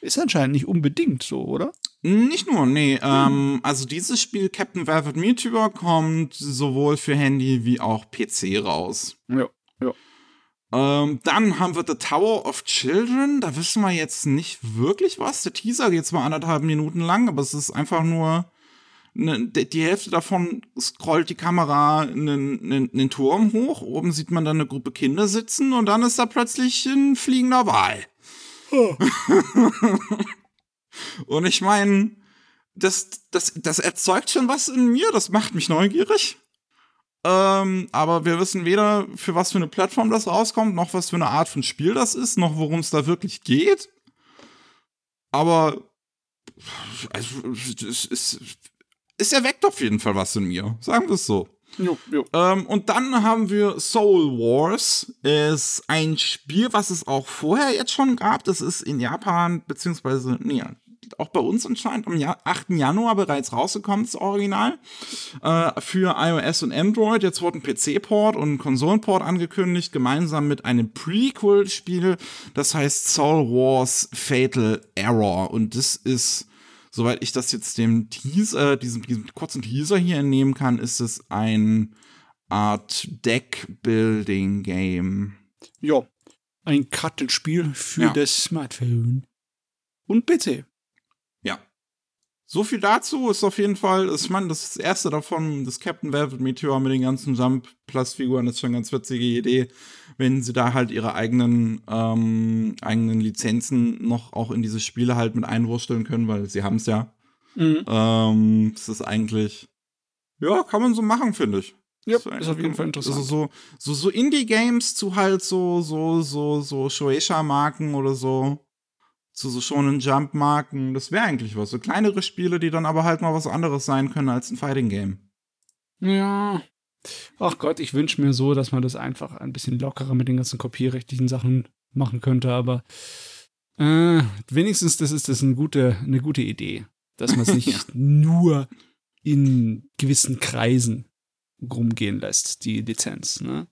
Ist anscheinend nicht unbedingt so, oder? Nicht nur, nee. Ähm, also dieses Spiel Captain Velvet Meteor kommt sowohl für Handy wie auch PC raus. Ja, ja. Ähm, dann haben wir The Tower of Children. Da wissen wir jetzt nicht wirklich was. Der Teaser geht zwar anderthalb Minuten lang, aber es ist einfach nur ne, die Hälfte davon scrollt die Kamera einen, einen, einen Turm hoch. Oben sieht man dann eine Gruppe Kinder sitzen und dann ist da plötzlich ein fliegender Wal. Und ich meine, das, das, das erzeugt schon was in mir, das macht mich neugierig. Ähm, aber wir wissen weder, für was für eine Plattform das rauskommt, noch was für eine Art von Spiel das ist, noch worum es da wirklich geht. Aber also, es, es, es erweckt auf jeden Fall was in mir, sagen wir es so. Jo, jo. Ähm, und dann haben wir Soul Wars. Ist ein Spiel, was es auch vorher jetzt schon gab. Das ist in Japan, beziehungsweise, nee, auch bei uns anscheinend am Ja- 8. Januar bereits rausgekommen, das Original. Äh, für iOS und Android. Jetzt wurde ein PC-Port und Konsolenport angekündigt, gemeinsam mit einem Prequel-Spiel. Das heißt Soul Wars Fatal Error. Und das ist soweit ich das jetzt dem Teaser, diesem, diesem kurzen Teaser hier entnehmen kann, ist es ein Art Deck-Building-Game. Ja. Ein Kartenspiel für Ja. das Smartphone. Und PC. Ja. So viel dazu ist auf jeden Fall, ich meine, das erste davon, das Captain Velvet Meteor mit den ganzen Jump-Plus-Figuren, ist schon eine ganz witzige Idee, wenn sie da halt ihre eigenen, ähm, eigenen Lizenzen noch auch in diese Spiele halt mit einwursteln können, weil sie haben es ja. Mhm. Ähm, das ist eigentlich, ja, kann man so machen, finde ich. Ja, So ist auf jeden Fall interessant. Also so, so, so Indie-Games zu halt so, so, so, so Shueisha-Marken oder so, zu so schonen Jump-Marken, das wäre eigentlich was. So kleinere Spiele, die dann aber halt mal was anderes sein können als ein Fighting-Game. Ja. Ach Gott, ich wünsche mir so, dass man das einfach ein bisschen lockerer mit den ganzen kopierrechtlichen Sachen machen könnte, aber äh, wenigstens das ist das eine gute, eine gute Idee, dass man es nicht Ja. nur in gewissen Kreisen rumgehen lässt, die Lizenz. Ne?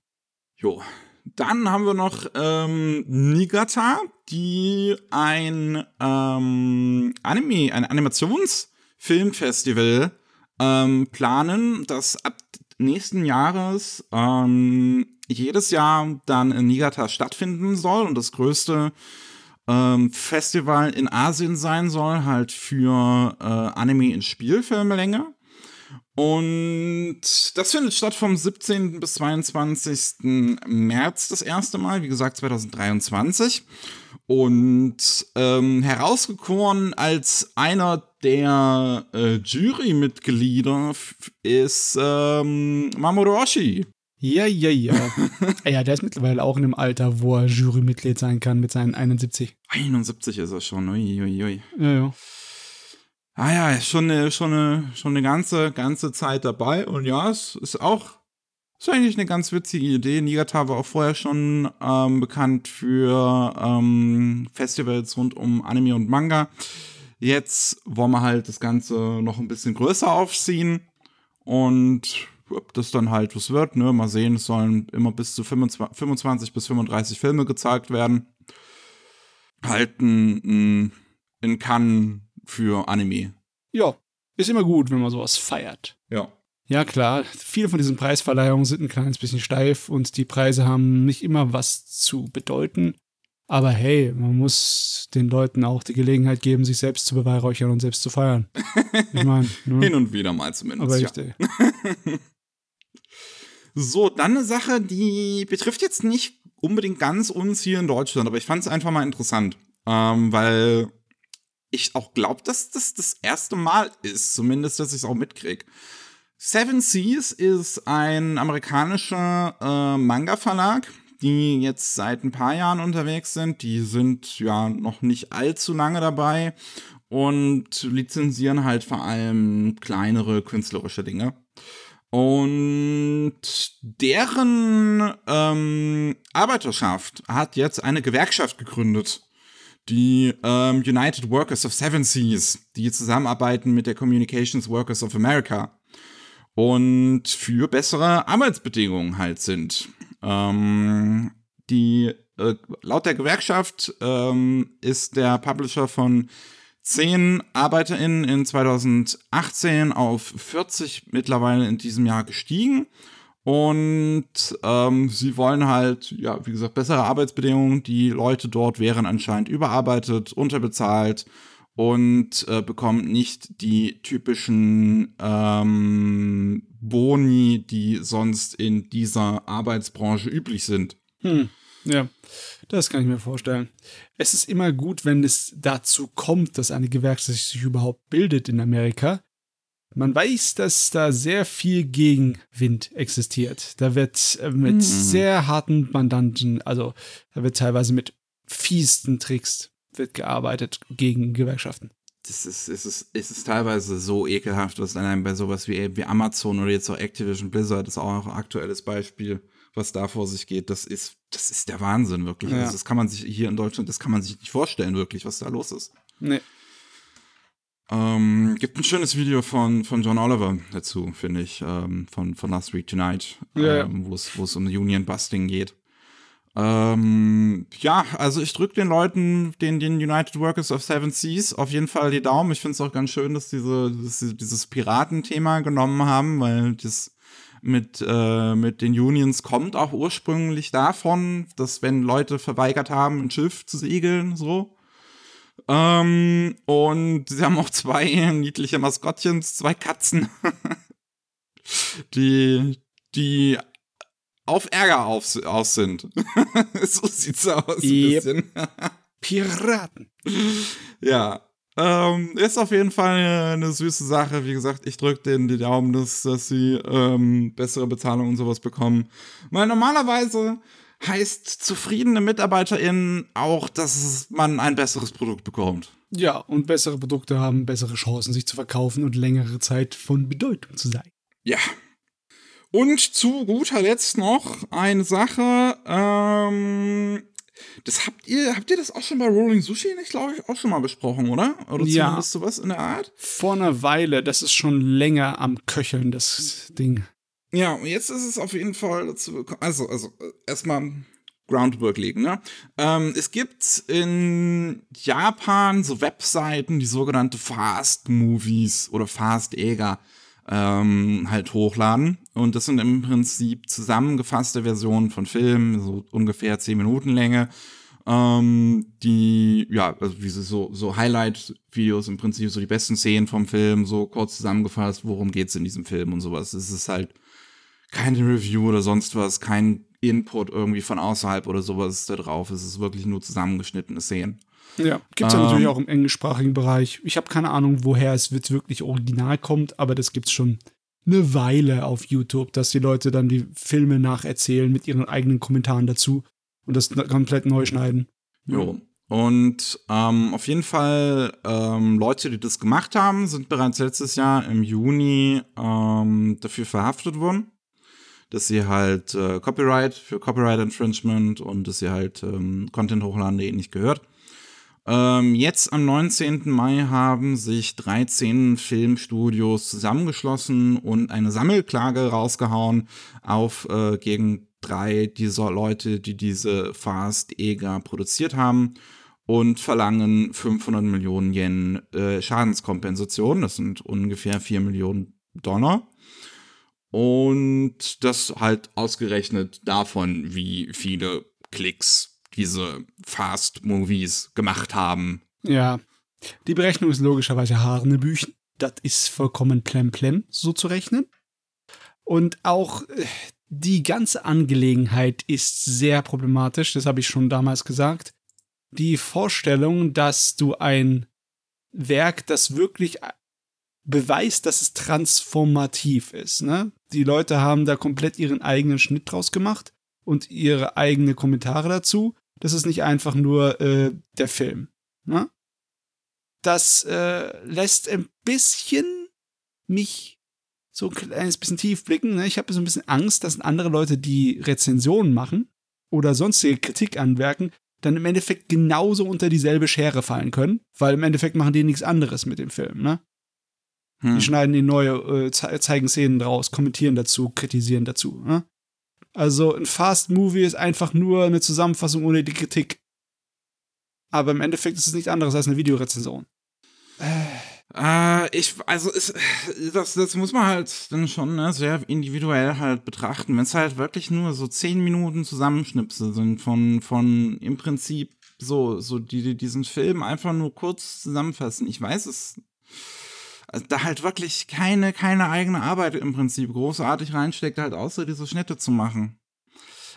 Jo. Dann haben wir noch ähm, Nigata, die ein ähm, Anime, ein Animationsfilmfestival ähm, planen, das ab nächsten Jahres ähm, jedes Jahr dann in Niigata stattfinden soll und das größte ähm, Festival in Asien sein soll, halt für äh, Anime in Spielfilmlänge. Und das findet statt vom 17. bis 22. März das erste Mal, wie gesagt 2023. Und ähm, herausgekoren als einer der äh, Jurymitglieder ist ähm, Mamoru Oshii. Ja, ja, ja. ja, der ist mittlerweile auch in einem Alter, wo er Jurymitglied sein kann mit seinen 71. 71 ist er schon, ui, ui, ui. Ja, ja. Ah ja, schon eine, schon eine, schon eine ganze, ganze Zeit dabei. Und ja, es ist auch, ist eigentlich eine ganz witzige Idee. Nigata war auch vorher schon ähm, bekannt für ähm, Festivals rund um Anime und Manga. Jetzt wollen wir halt das Ganze noch ein bisschen größer aufziehen. Und ob das dann halt was wird, ne? Mal sehen, es sollen immer bis zu 25, 25 bis 35 Filme gezeigt werden. Halten in Cannes für Anime. Ja, ist immer gut, wenn man sowas feiert. Ja. Ja, klar. Viele von diesen Preisverleihungen sind ein kleines bisschen steif und die Preise haben nicht immer was zu bedeuten. Aber hey, man muss den Leuten auch die Gelegenheit geben, sich selbst zu beweihräuchern und selbst zu feiern. Ich meine, ne? hin und wieder mal zumindest. Aber richtig. Ja. so, dann eine Sache, die betrifft jetzt nicht unbedingt ganz uns hier in Deutschland, aber ich fand es einfach mal interessant, ähm, weil ich auch glaube, dass das das erste Mal ist, zumindest, dass ich es auch mitkriege. Seven Seas ist ein amerikanischer äh, Manga-Verlag, die jetzt seit ein paar Jahren unterwegs sind. Die sind ja noch nicht allzu lange dabei und lizenzieren halt vor allem kleinere künstlerische Dinge. Und deren ähm, Arbeiterschaft hat jetzt eine Gewerkschaft gegründet. Die ähm, United Workers of Seven Seas, die zusammenarbeiten mit der Communications Workers of America und für bessere Arbeitsbedingungen halt sind. Ähm, die äh, laut der Gewerkschaft ähm, ist der Publisher von 10 ArbeiterInnen in 2018 auf 40 mittlerweile in diesem Jahr gestiegen. Und ähm, sie wollen halt, ja, wie gesagt, bessere Arbeitsbedingungen. Die Leute dort wären anscheinend überarbeitet, unterbezahlt und äh, bekommen nicht die typischen ähm, Boni, die sonst in dieser Arbeitsbranche üblich sind. Hm. Ja, das kann ich mir vorstellen. Es ist immer gut, wenn es dazu kommt, dass eine Gewerkschaft sich überhaupt bildet in Amerika. Man weiß, dass da sehr viel Gegenwind existiert. Da wird äh, mit mhm. sehr harten Mandanten, also da wird teilweise mit fiesten Tricks wird gearbeitet gegen Gewerkschaften. Das ist, es ist, es ist teilweise so ekelhaft, was dann bei sowas wie, wie Amazon oder jetzt auch Activision Blizzard ist auch ein aktuelles Beispiel, was da vor sich geht. Das ist, das ist der Wahnsinn, wirklich. Ja. Also das kann man sich hier in Deutschland, das kann man sich nicht vorstellen, wirklich, was da los ist. Nee. Ähm, gibt ein schönes Video von, von John Oliver dazu, finde ich, ähm, von, von Last Week Tonight, ja, ähm, wo es um Union Busting geht. Ähm, ja, also ich drücke den Leuten, den, den United Workers of Seven Seas, auf jeden Fall die Daumen. Ich finde es auch ganz schön, dass diese dass sie dieses Piratenthema genommen haben, weil das mit, äh, mit den Unions kommt auch ursprünglich davon, dass wenn Leute verweigert haben, ein Schiff zu segeln, so. Ähm, und sie haben auch zwei niedliche Maskottchens, zwei Katzen, die, die auf Ärger auf, aus sind. so sieht's aus. Ein yep. bisschen. Piraten. Ja. Ähm, ist auf jeden Fall eine, eine süße Sache. Wie gesagt, ich drücke denen die Daumen, dass, dass sie ähm, bessere Bezahlung und sowas bekommen. Weil normalerweise heißt zufriedene MitarbeiterInnen auch, dass man ein besseres Produkt bekommt. Ja, und bessere Produkte haben bessere Chancen, sich zu verkaufen und längere Zeit von Bedeutung zu sein. Ja, und zu guter Letzt noch eine Sache, ähm, das habt ihr, habt ihr das auch schon bei Rolling Sushi nicht, glaube ich, auch schon mal besprochen, oder? Oder ja. zumindest sowas in der Art? Vor einer Weile, das ist schon länger am Köcheln, das Ding. Ja, und jetzt ist es auf jeden Fall dazu gekommen. Also, also, erstmal, Groundwork legen. Ne? Ähm, es gibt in Japan so Webseiten, die sogenannte Fast Movies oder Fast Eger ähm, halt hochladen. Und das sind im Prinzip zusammengefasste Versionen von Filmen, so ungefähr 10 Minuten Länge. Ähm, die, ja, also wie so, so Highlight-Videos im Prinzip, so die besten Szenen vom Film, so kurz zusammengefasst, worum geht's in diesem Film und sowas. Es ist halt keine Review oder sonst was, kein Input irgendwie von außerhalb oder sowas da drauf. Es ist wirklich nur zusammengeschnittene Szenen. Ja, gibt es ja natürlich ähm. auch im englischsprachigen Bereich. Ich habe keine Ahnung, woher es wirklich original kommt, aber das gibt's schon eine Weile auf YouTube, dass die Leute dann die Filme nacherzählen mit ihren eigenen Kommentaren dazu und das komplett neu schneiden. Jo. Und ähm, auf jeden Fall ähm, Leute, die das gemacht haben, sind bereits letztes Jahr im Juni ähm, dafür verhaftet worden dass sie halt äh, Copyright für Copyright Infringement und dass sie halt ähm, Content hochladen, der ihnen nicht gehört. Ähm, jetzt am 19. Mai haben sich 13 Filmstudios zusammengeschlossen und eine Sammelklage rausgehauen auf äh, gegen drei dieser Leute, die diese Fast Eger produziert haben und verlangen 500 Millionen Yen äh, Schadenskompensation. Das sind ungefähr 4 Millionen Dollar. Und das halt ausgerechnet davon, wie viele Klicks diese Fast-Movies gemacht haben. Ja, die Berechnung ist logischerweise Harnebüchen. Das ist vollkommen plemplem, so zu rechnen. Und auch äh, die ganze Angelegenheit ist sehr problematisch, das habe ich schon damals gesagt. Die Vorstellung, dass du ein Werk, das wirklich beweist, dass es transformativ ist. Ne? Die Leute haben da komplett ihren eigenen Schnitt draus gemacht und ihre eigenen Kommentare dazu. Das ist nicht einfach nur äh, der Film. Ne? Das äh, lässt ein bisschen mich so ein kleines bisschen tief blicken. Ne? Ich habe so ein bisschen Angst, dass andere Leute, die Rezensionen machen oder sonstige Kritik anwerken, dann im Endeffekt genauso unter dieselbe Schere fallen können, weil im Endeffekt machen die nichts anderes mit dem Film. Ne? Hm. Die schneiden ihn neue, äh, zeigen Szenen draus, kommentieren dazu, kritisieren dazu. Ne? Also ein Fast Movie ist einfach nur eine Zusammenfassung ohne die Kritik. Aber im Endeffekt ist es nichts anderes als eine Videorezension. Äh, ich, also ist, das, das muss man halt dann schon ne, sehr individuell halt betrachten. Wenn es halt wirklich nur so zehn Minuten Zusammenschnipsel sind von, von im Prinzip so, so die, die diesen Film einfach nur kurz zusammenfassen. Ich weiß es also da halt wirklich keine, keine eigene Arbeit im Prinzip großartig reinsteckt, halt außer diese Schnitte zu machen.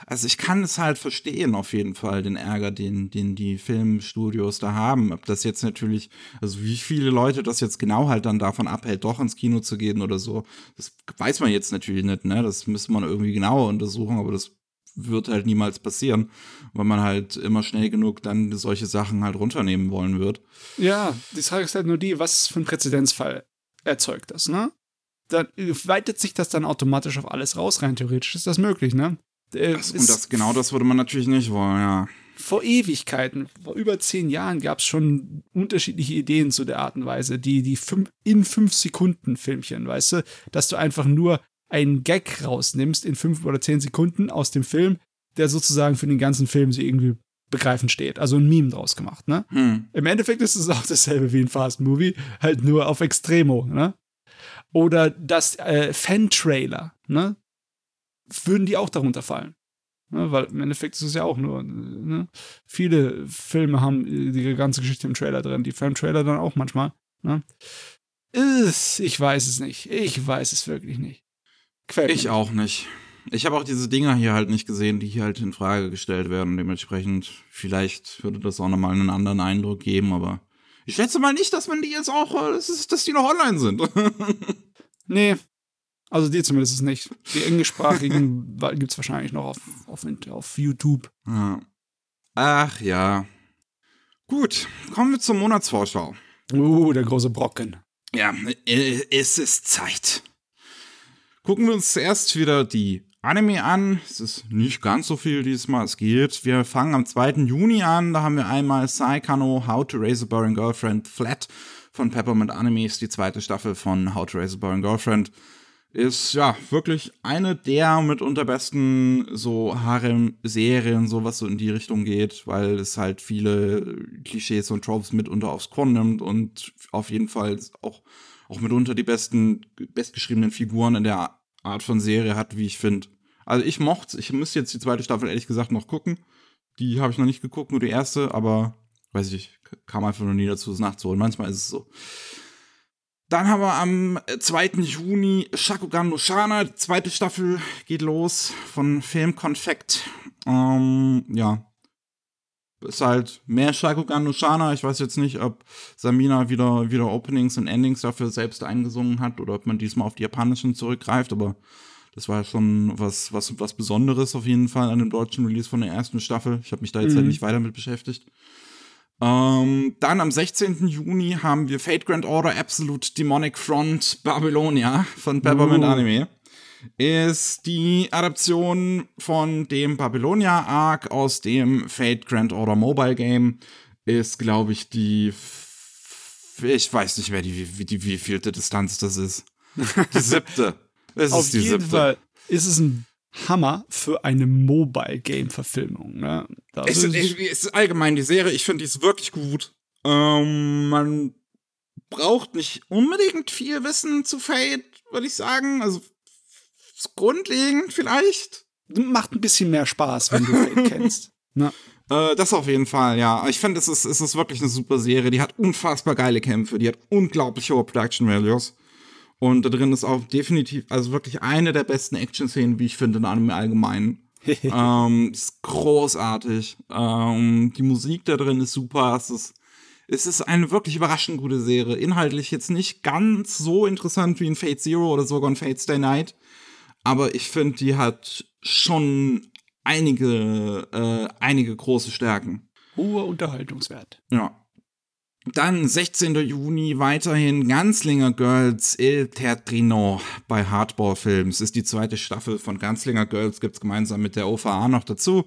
Also ich kann es halt verstehen, auf jeden Fall, den Ärger, den, den die Filmstudios da haben. Ob das jetzt natürlich, also wie viele Leute das jetzt genau halt dann davon abhält, doch ins Kino zu gehen oder so, das weiß man jetzt natürlich nicht, ne? Das müsste man irgendwie genauer untersuchen, aber das wird halt niemals passieren, weil man halt immer schnell genug dann solche Sachen halt runternehmen wollen wird. Ja, die Frage ist halt nur die, was für ein Präzedenzfall erzeugt das, ne? Dann weitet sich das dann automatisch auf alles raus, rein theoretisch ist das möglich, ne? Äh, das, und das, genau das würde man natürlich nicht wollen, ja. Vor Ewigkeiten, vor über zehn Jahren gab es schon unterschiedliche Ideen zu der Art und Weise, die, die fünf, in fünf Sekunden Filmchen, weißt du, dass du einfach nur einen Gag rausnimmst in fünf oder zehn Sekunden aus dem Film, der sozusagen für den ganzen Film so irgendwie begreifen steht. Also ein Meme draus gemacht, ne? Hm. Im Endeffekt ist es auch dasselbe wie ein Fast Movie, halt nur auf Extremo, ne? Oder das äh, Fan-Trailer, ne? Würden die auch darunter fallen? Ne? Weil im Endeffekt ist es ja auch nur, ne? Viele Filme haben die ganze Geschichte im Trailer drin, die Fan-Trailer dann auch manchmal, ne? Ich weiß es nicht. Ich weiß es wirklich nicht. Quält ich auch nicht. Ich habe auch diese Dinger hier halt nicht gesehen, die hier halt in Frage gestellt werden. Dementsprechend, vielleicht würde das auch nochmal einen anderen Eindruck geben, aber ich schätze mal nicht, dass man die jetzt auch, äh, dass die noch online sind. nee. Also die zumindest nicht. Die englischsprachigen gibt es wahrscheinlich noch auf, auf, auf YouTube. Ja. Ach ja. Gut, kommen wir zur Monatsvorschau. Uh, der große Brocken. Ja, es ist Zeit. Gucken wir uns zuerst wieder die Anime an. Es ist nicht ganz so viel diesmal, es geht. Wir fangen am 2. Juni an. Da haben wir einmal Saikano How to Raise a Boring Girlfriend Flat von Peppermint Animes, die zweite Staffel von How to Raise a Boring Girlfriend. ist ja wirklich eine der mitunter besten so Harem-Serien, so was so in die Richtung geht, weil es halt viele Klischees und Tropes mitunter aufs Korn nimmt und auf jeden Fall auch, auch mitunter die besten, bestgeschriebenen Figuren in der Art von Serie hat, wie ich finde. Also ich mochte ich müsste jetzt die zweite Staffel ehrlich gesagt noch gucken. Die habe ich noch nicht geguckt, nur die erste, aber weiß ich, kam einfach noch nie dazu, es nachzuholen. Manchmal ist es so. Dann haben wir am 2. Juni Shakugan no Shana, die zweite Staffel geht los von Film Confect. Ähm, ja. Ist halt mehr Shakugan no Shana. Ich weiß jetzt nicht, ob Samina wieder, wieder Openings und Endings dafür selbst eingesungen hat oder ob man diesmal auf die japanischen zurückgreift, aber das war schon was, was, was Besonderes auf jeden Fall an dem deutschen Release von der ersten Staffel. Ich habe mich da jetzt halt mhm. halt nicht weiter mit beschäftigt. Ähm, dann am 16. Juni haben wir Fate Grand Order Absolute Demonic Front Babylonia von Peppermint uh. Anime. Ist die Adaption von dem Babylonia Arc aus dem Fate Grand Order Mobile Game. Ist, glaube ich, die. Ich weiß nicht mehr, die, wie, die, wie vielte Distanz das ist. Die siebte. Es Auf ist die jeden siebte. Fall ist es ein Hammer für eine Mobile-Game-Verfilmung. Ne? Es, ist, es ist allgemein die Serie, ich finde die ist wirklich gut. Ähm, man braucht nicht unbedingt viel Wissen zu Fate, würde ich sagen. Also grundlegend vielleicht. Macht ein bisschen mehr Spaß, wenn du Fate kennst. Ne? Äh, das auf jeden Fall, ja. Ich finde, es ist, es ist wirklich eine super Serie. Die hat unfassbar geile Kämpfe, die hat unglaublich hohe Production Values. Und da drin ist auch definitiv, also wirklich eine der besten Action-Szenen, wie ich finde, in einem Allgemeinen. ähm, ist großartig. Ähm, die Musik da drin ist super. Es ist, es ist eine wirklich überraschend gute Serie. Inhaltlich jetzt nicht ganz so interessant wie in Fate Zero oder sogar in Fate Stay Night. Aber ich finde, die hat schon einige, äh, einige große Stärken. Hoher Unterhaltungswert. Ja. Dann 16. Juni weiterhin Ganzlinger Girls Il Teatrino bei Hardball Films. Ist die zweite Staffel von Ganzlinger Girls, gibt's gemeinsam mit der OVA noch dazu.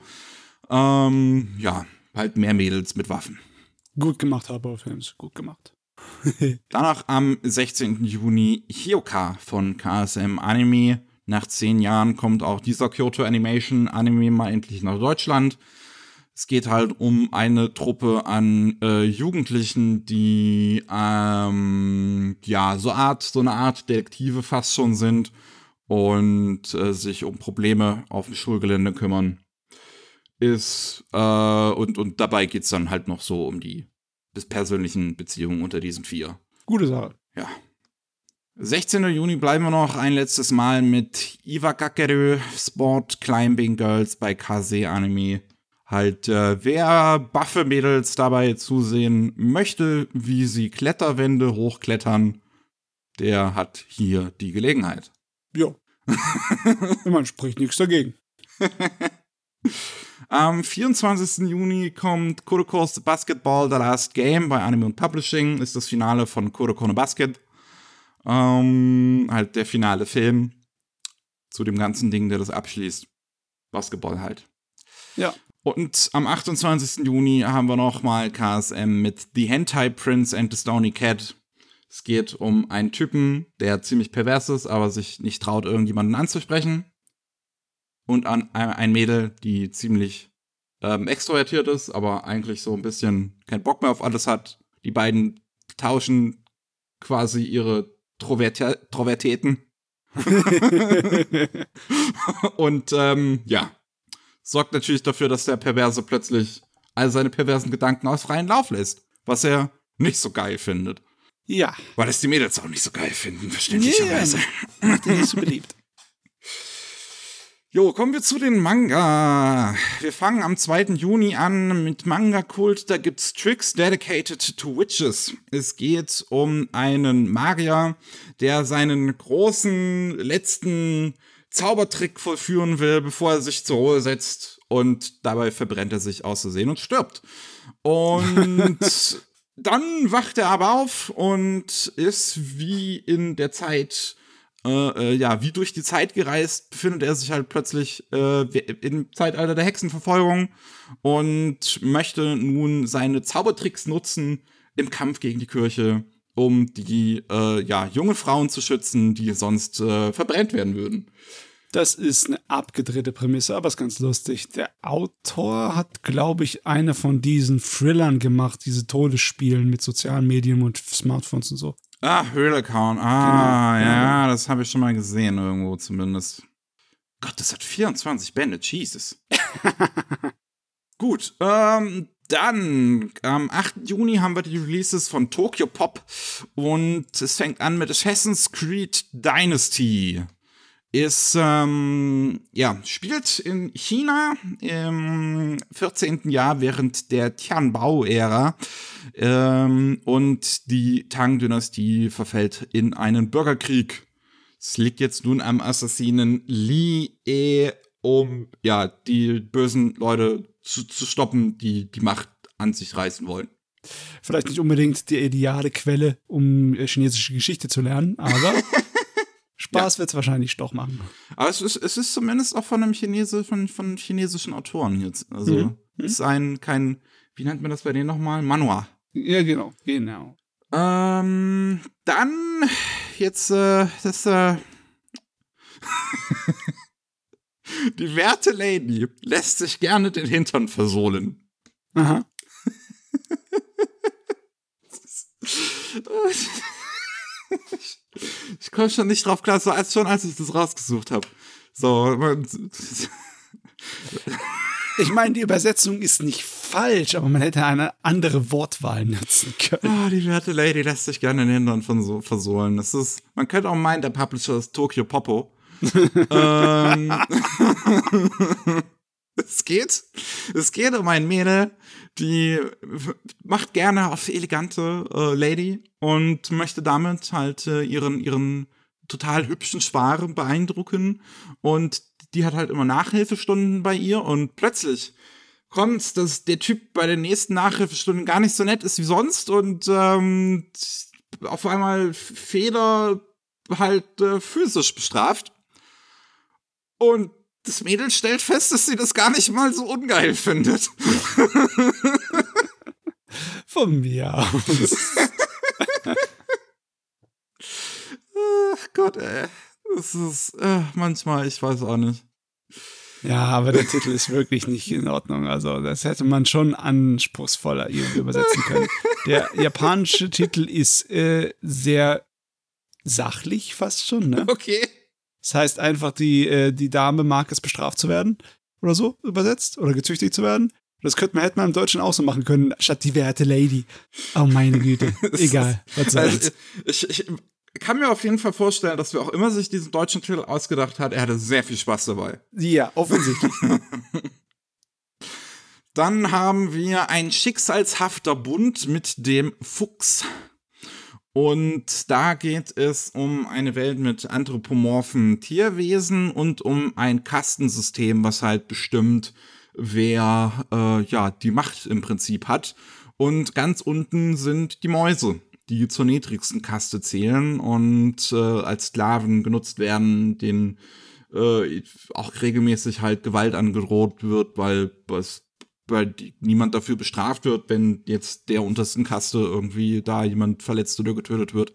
Ähm, ja, halt mehr Mädels mit Waffen. Gut gemacht, Hardball Films, gut gemacht. Danach am 16. Juni Hyoka von KSM Anime. Nach zehn Jahren kommt auch dieser Kyoto Animation Anime mal endlich nach Deutschland. Es geht halt um eine Truppe an äh, Jugendlichen, die ähm, ja so Art, so eine Art Detektive fast schon sind und äh, sich um Probleme auf dem Schulgelände kümmern. Ist äh, und, und dabei geht es dann halt noch so um die persönlichen Beziehungen unter diesen vier. Gute Sache. Ja. 16. Juni bleiben wir noch ein letztes Mal mit Iwakakeru Sport Climbing Girls bei Kase Anime halt, äh, wer buffe Mädels dabei zusehen möchte, wie sie Kletterwände hochklettern, der hat hier die Gelegenheit. Ja. Man spricht nichts dagegen. Am 24. Juni kommt Kuroko's Basketball The Last Game bei Anime und Publishing. Ist das Finale von Kuroko no Basket. Ähm, halt der finale Film zu dem ganzen Ding, der das abschließt. Basketball halt. Ja. Und am 28. Juni haben wir nochmal KSM mit The Hentai Prince and the Stony Cat. Es geht um einen Typen, der ziemlich pervers ist, aber sich nicht traut, irgendjemanden anzusprechen. Und an ein Mädel, die ziemlich ähm, extrovertiert ist, aber eigentlich so ein bisschen keinen Bock mehr auf alles hat. Die beiden tauschen quasi ihre Trovertäten. und ähm, ja, sorgt natürlich dafür, dass der Perverse plötzlich all seine perversen Gedanken aus freien Lauf lässt. Was er nicht so geil findet. Ja. Weil es die Mädels auch nicht so geil finden, verständlicherweise. Yeah. Macht nicht so beliebt. Jo, kommen wir zu den Manga. Wir fangen am 2. Juni an mit Manga Kult. Da gibt's Tricks dedicated to Witches. Es geht um einen Magier, der seinen großen letzten Zaubertrick vollführen will, bevor er sich zur Ruhe setzt und dabei verbrennt er sich auszusehen und stirbt. Und dann wacht er aber auf und ist wie in der Zeit, äh, äh, ja, wie durch die Zeit gereist, befindet er sich halt plötzlich äh, im Zeitalter der Hexenverfolgung und möchte nun seine Zaubertricks nutzen im Kampf gegen die Kirche um die äh, ja, junge Frauen zu schützen, die sonst äh, verbrennt werden würden. Das ist eine abgedrehte Prämisse, aber ist ganz lustig. Der Autor hat, glaube ich, eine von diesen Thrillern gemacht, diese Todesspielen mit sozialen Medien und Smartphones und so. Ah, Höhlecaun. Ah, genau, ja, das habe ich schon mal gesehen, irgendwo zumindest. Gott, das hat 24 Bände, Jesus. Gut, ähm, dann am 8. Juni haben wir die Releases von Tokyo Pop und es fängt an mit Assassin's Creed Dynasty. Ist, ähm, ja, spielt in China im 14. Jahr während der Tianbao-Ära ähm, und die Tang-Dynastie verfällt in einen Bürgerkrieg. Es liegt jetzt nun am Assassinen Li E, um ja die bösen Leute zu, zu stoppen, die die Macht an sich reißen wollen. Vielleicht nicht unbedingt die ideale Quelle, um äh, chinesische Geschichte zu lernen, aber Spaß ja. wird es wahrscheinlich doch machen. Aber es ist, es ist zumindest auch von einem Chinese, von, von chinesischen Autoren jetzt. Also mhm. mhm. ist ein kein, wie nennt man das bei denen nochmal? Manua. Ja, genau, genau. Ähm, dann jetzt äh, das äh, Die werte Lady lässt sich gerne den Hintern versohlen. Aha. ich, ich komme schon nicht drauf klar, so als schon als ich das rausgesucht habe. So, ich meine, die Übersetzung ist nicht falsch, aber man hätte eine andere Wortwahl nutzen können. Oh, die werte Lady lässt sich gerne den Hintern versohlen. Das ist, man könnte auch meinen, der Publisher ist Tokyo Popo ähm, es geht, es geht um ein Mädel, die macht gerne auf elegante äh, Lady und möchte damit halt äh, ihren, ihren total hübschen Schwarm beeindrucken und die hat halt immer Nachhilfestunden bei ihr und plötzlich kommt, dass der Typ bei den nächsten Nachhilfestunden gar nicht so nett ist wie sonst und ähm, auf einmal Fehler halt äh, physisch bestraft. Und das Mädel stellt fest, dass sie das gar nicht mal so ungeil findet. Von mir aus. Ach Gott, ey. Das ist äh, manchmal, ich weiß auch nicht. Ja, aber der Titel ist wirklich nicht in Ordnung. Also, das hätte man schon anspruchsvoller irgendwie übersetzen können. Der japanische Titel ist äh, sehr sachlich fast schon, ne? Okay. Das heißt einfach, die, äh, die Dame mag es, bestraft zu werden oder so übersetzt oder gezüchtigt zu werden. Das könnte man, hätte man im Deutschen auch so machen können, statt die werte Lady. Oh meine Güte. Egal. Was soll's. Also, ich, ich kann mir auf jeden Fall vorstellen, dass wer auch immer sich diesen deutschen Titel ausgedacht hat, er hatte sehr viel Spaß dabei. Ja, offensichtlich. Dann haben wir ein schicksalshafter Bund mit dem Fuchs. Und da geht es um eine Welt mit anthropomorphen Tierwesen und um ein Kastensystem, was halt bestimmt, wer äh, ja die Macht im Prinzip hat. Und ganz unten sind die Mäuse, die zur niedrigsten Kaste zählen und äh, als Sklaven genutzt werden, denen äh, auch regelmäßig halt Gewalt angedroht wird, weil es weil niemand dafür bestraft wird, wenn jetzt der untersten Kaste irgendwie da jemand verletzt oder getötet wird.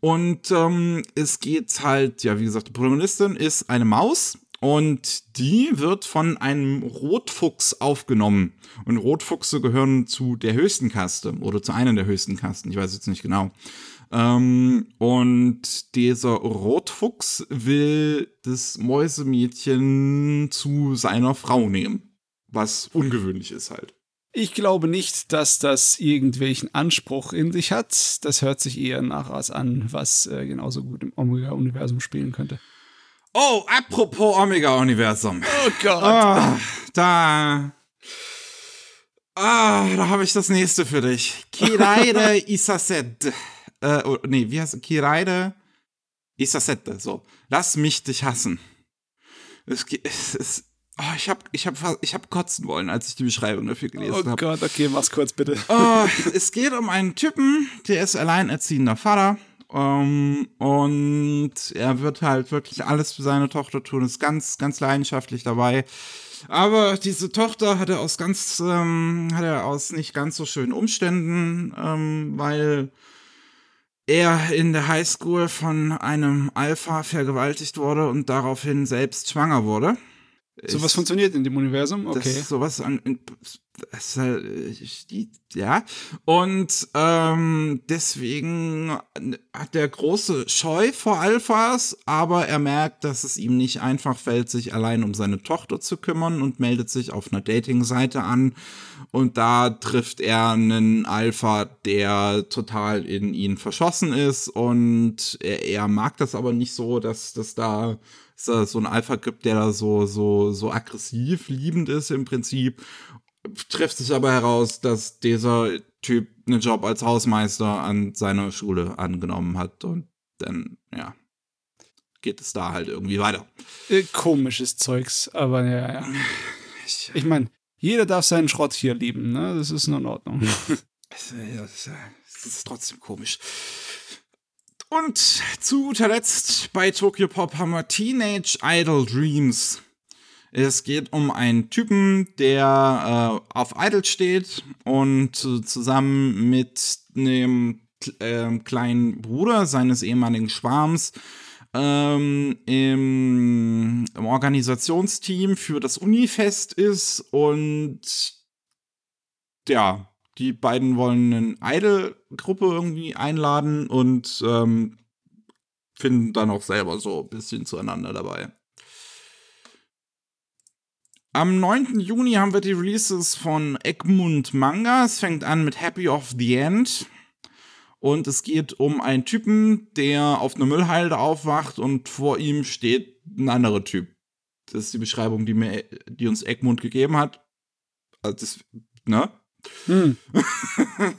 Und ähm, es geht halt, ja, wie gesagt, die Protagonistin ist eine Maus und die wird von einem Rotfuchs aufgenommen. Und Rotfuchse gehören zu der höchsten Kaste oder zu einer der höchsten Kasten, ich weiß jetzt nicht genau. Ähm, und dieser Rotfuchs will das Mäusemädchen zu seiner Frau nehmen was ungewöhnlich ist halt. Ich glaube nicht, dass das irgendwelchen Anspruch in sich hat. Das hört sich eher nach was an, was äh, genauso gut im Omega-Universum spielen könnte. Oh, apropos Omega-Universum. Oh Gott. Oh, da. Ah, da habe ich das nächste für dich. Kiraide Isaset. Äh, oh, nee, wie heißt es? Kiraide Isasette. So. Lass mich dich hassen. Es, es, es, Oh, ich habe ich hab, ich hab kotzen wollen, als ich die Beschreibung dafür gelesen habe. Oh hab. Gott, okay, mach's kurz bitte. Oh, es geht um einen Typen, der ist alleinerziehender Vater. Um, ähm, und er wird halt wirklich alles für seine Tochter tun, ist ganz, ganz leidenschaftlich dabei. Aber diese Tochter hat er aus ganz, ähm, hat er aus nicht ganz so schönen Umständen, ähm, weil er in der Highschool von einem Alpha vergewaltigt wurde und daraufhin selbst schwanger wurde. Sowas funktioniert in dem Universum? Okay. Das, sowas an, das halt, ja. Und ähm, deswegen hat der große Scheu vor Alphas, aber er merkt, dass es ihm nicht einfach fällt, sich allein um seine Tochter zu kümmern und meldet sich auf einer Dating-Seite an. Und da trifft er einen Alpha, der total in ihn verschossen ist. Und er, er mag das aber nicht so, dass das da so ein Alpha gibt, der da so, so, so aggressiv liebend ist im Prinzip trifft sich aber heraus, dass dieser Typ einen Job als Hausmeister an seiner Schule angenommen hat und dann, ja, geht es da halt irgendwie weiter. Äh, komisches Zeugs, aber ja, ja. Ich meine, jeder darf seinen Schrott hier lieben, ne? Das ist nur in Ordnung. das ist trotzdem komisch. Und zu guter Letzt bei Tokyo Pop haben wir Teenage Idol Dreams. Es geht um einen Typen, der äh, auf Idol steht und zusammen mit einem äh, kleinen Bruder seines ehemaligen Schwarms ähm, im, im Organisationsteam für das Unifest ist und ja, die beiden wollen eine Idol-Gruppe irgendwie einladen und ähm, finden dann auch selber so ein bisschen zueinander dabei. Am 9. Juni haben wir die Releases von Egmont Manga. Es fängt an mit Happy of the End. Und es geht um einen Typen, der auf einer Müllhalde aufwacht und vor ihm steht ein anderer Typ. Das ist die Beschreibung, die mir, die uns Egmont gegeben hat. Also das, ne? Hm.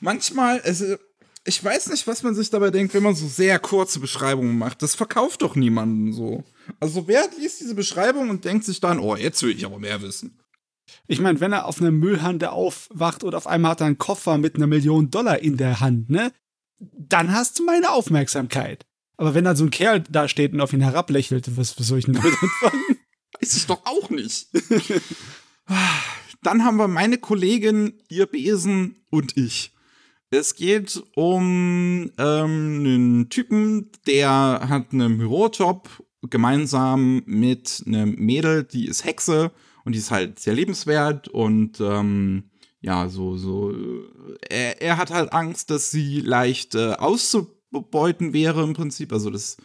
Manchmal, also, ich weiß nicht, was man sich dabei denkt, wenn man so sehr kurze Beschreibungen macht. Das verkauft doch niemanden so. Also wer liest diese Beschreibung und denkt sich dann, oh, jetzt will ich aber mehr wissen. Ich meine, wenn er auf einer Müllhande aufwacht und auf einmal hat er einen Koffer mit einer Million Dollar in der Hand, ne? Dann hast du meine Aufmerksamkeit. Aber wenn da so ein Kerl da steht und auf ihn herablächelt, was, was soll ich denn damit anfangen? Ist es doch auch nicht. Dann haben wir meine Kollegin, ihr Besen und ich. Es geht um ähm, einen Typen, der hat einen Bürojob gemeinsam mit einem Mädel, die ist Hexe und die ist halt sehr lebenswert und ähm, ja, so, so, er, er hat halt Angst, dass sie leicht äh, auszubeuten wäre im Prinzip, also das,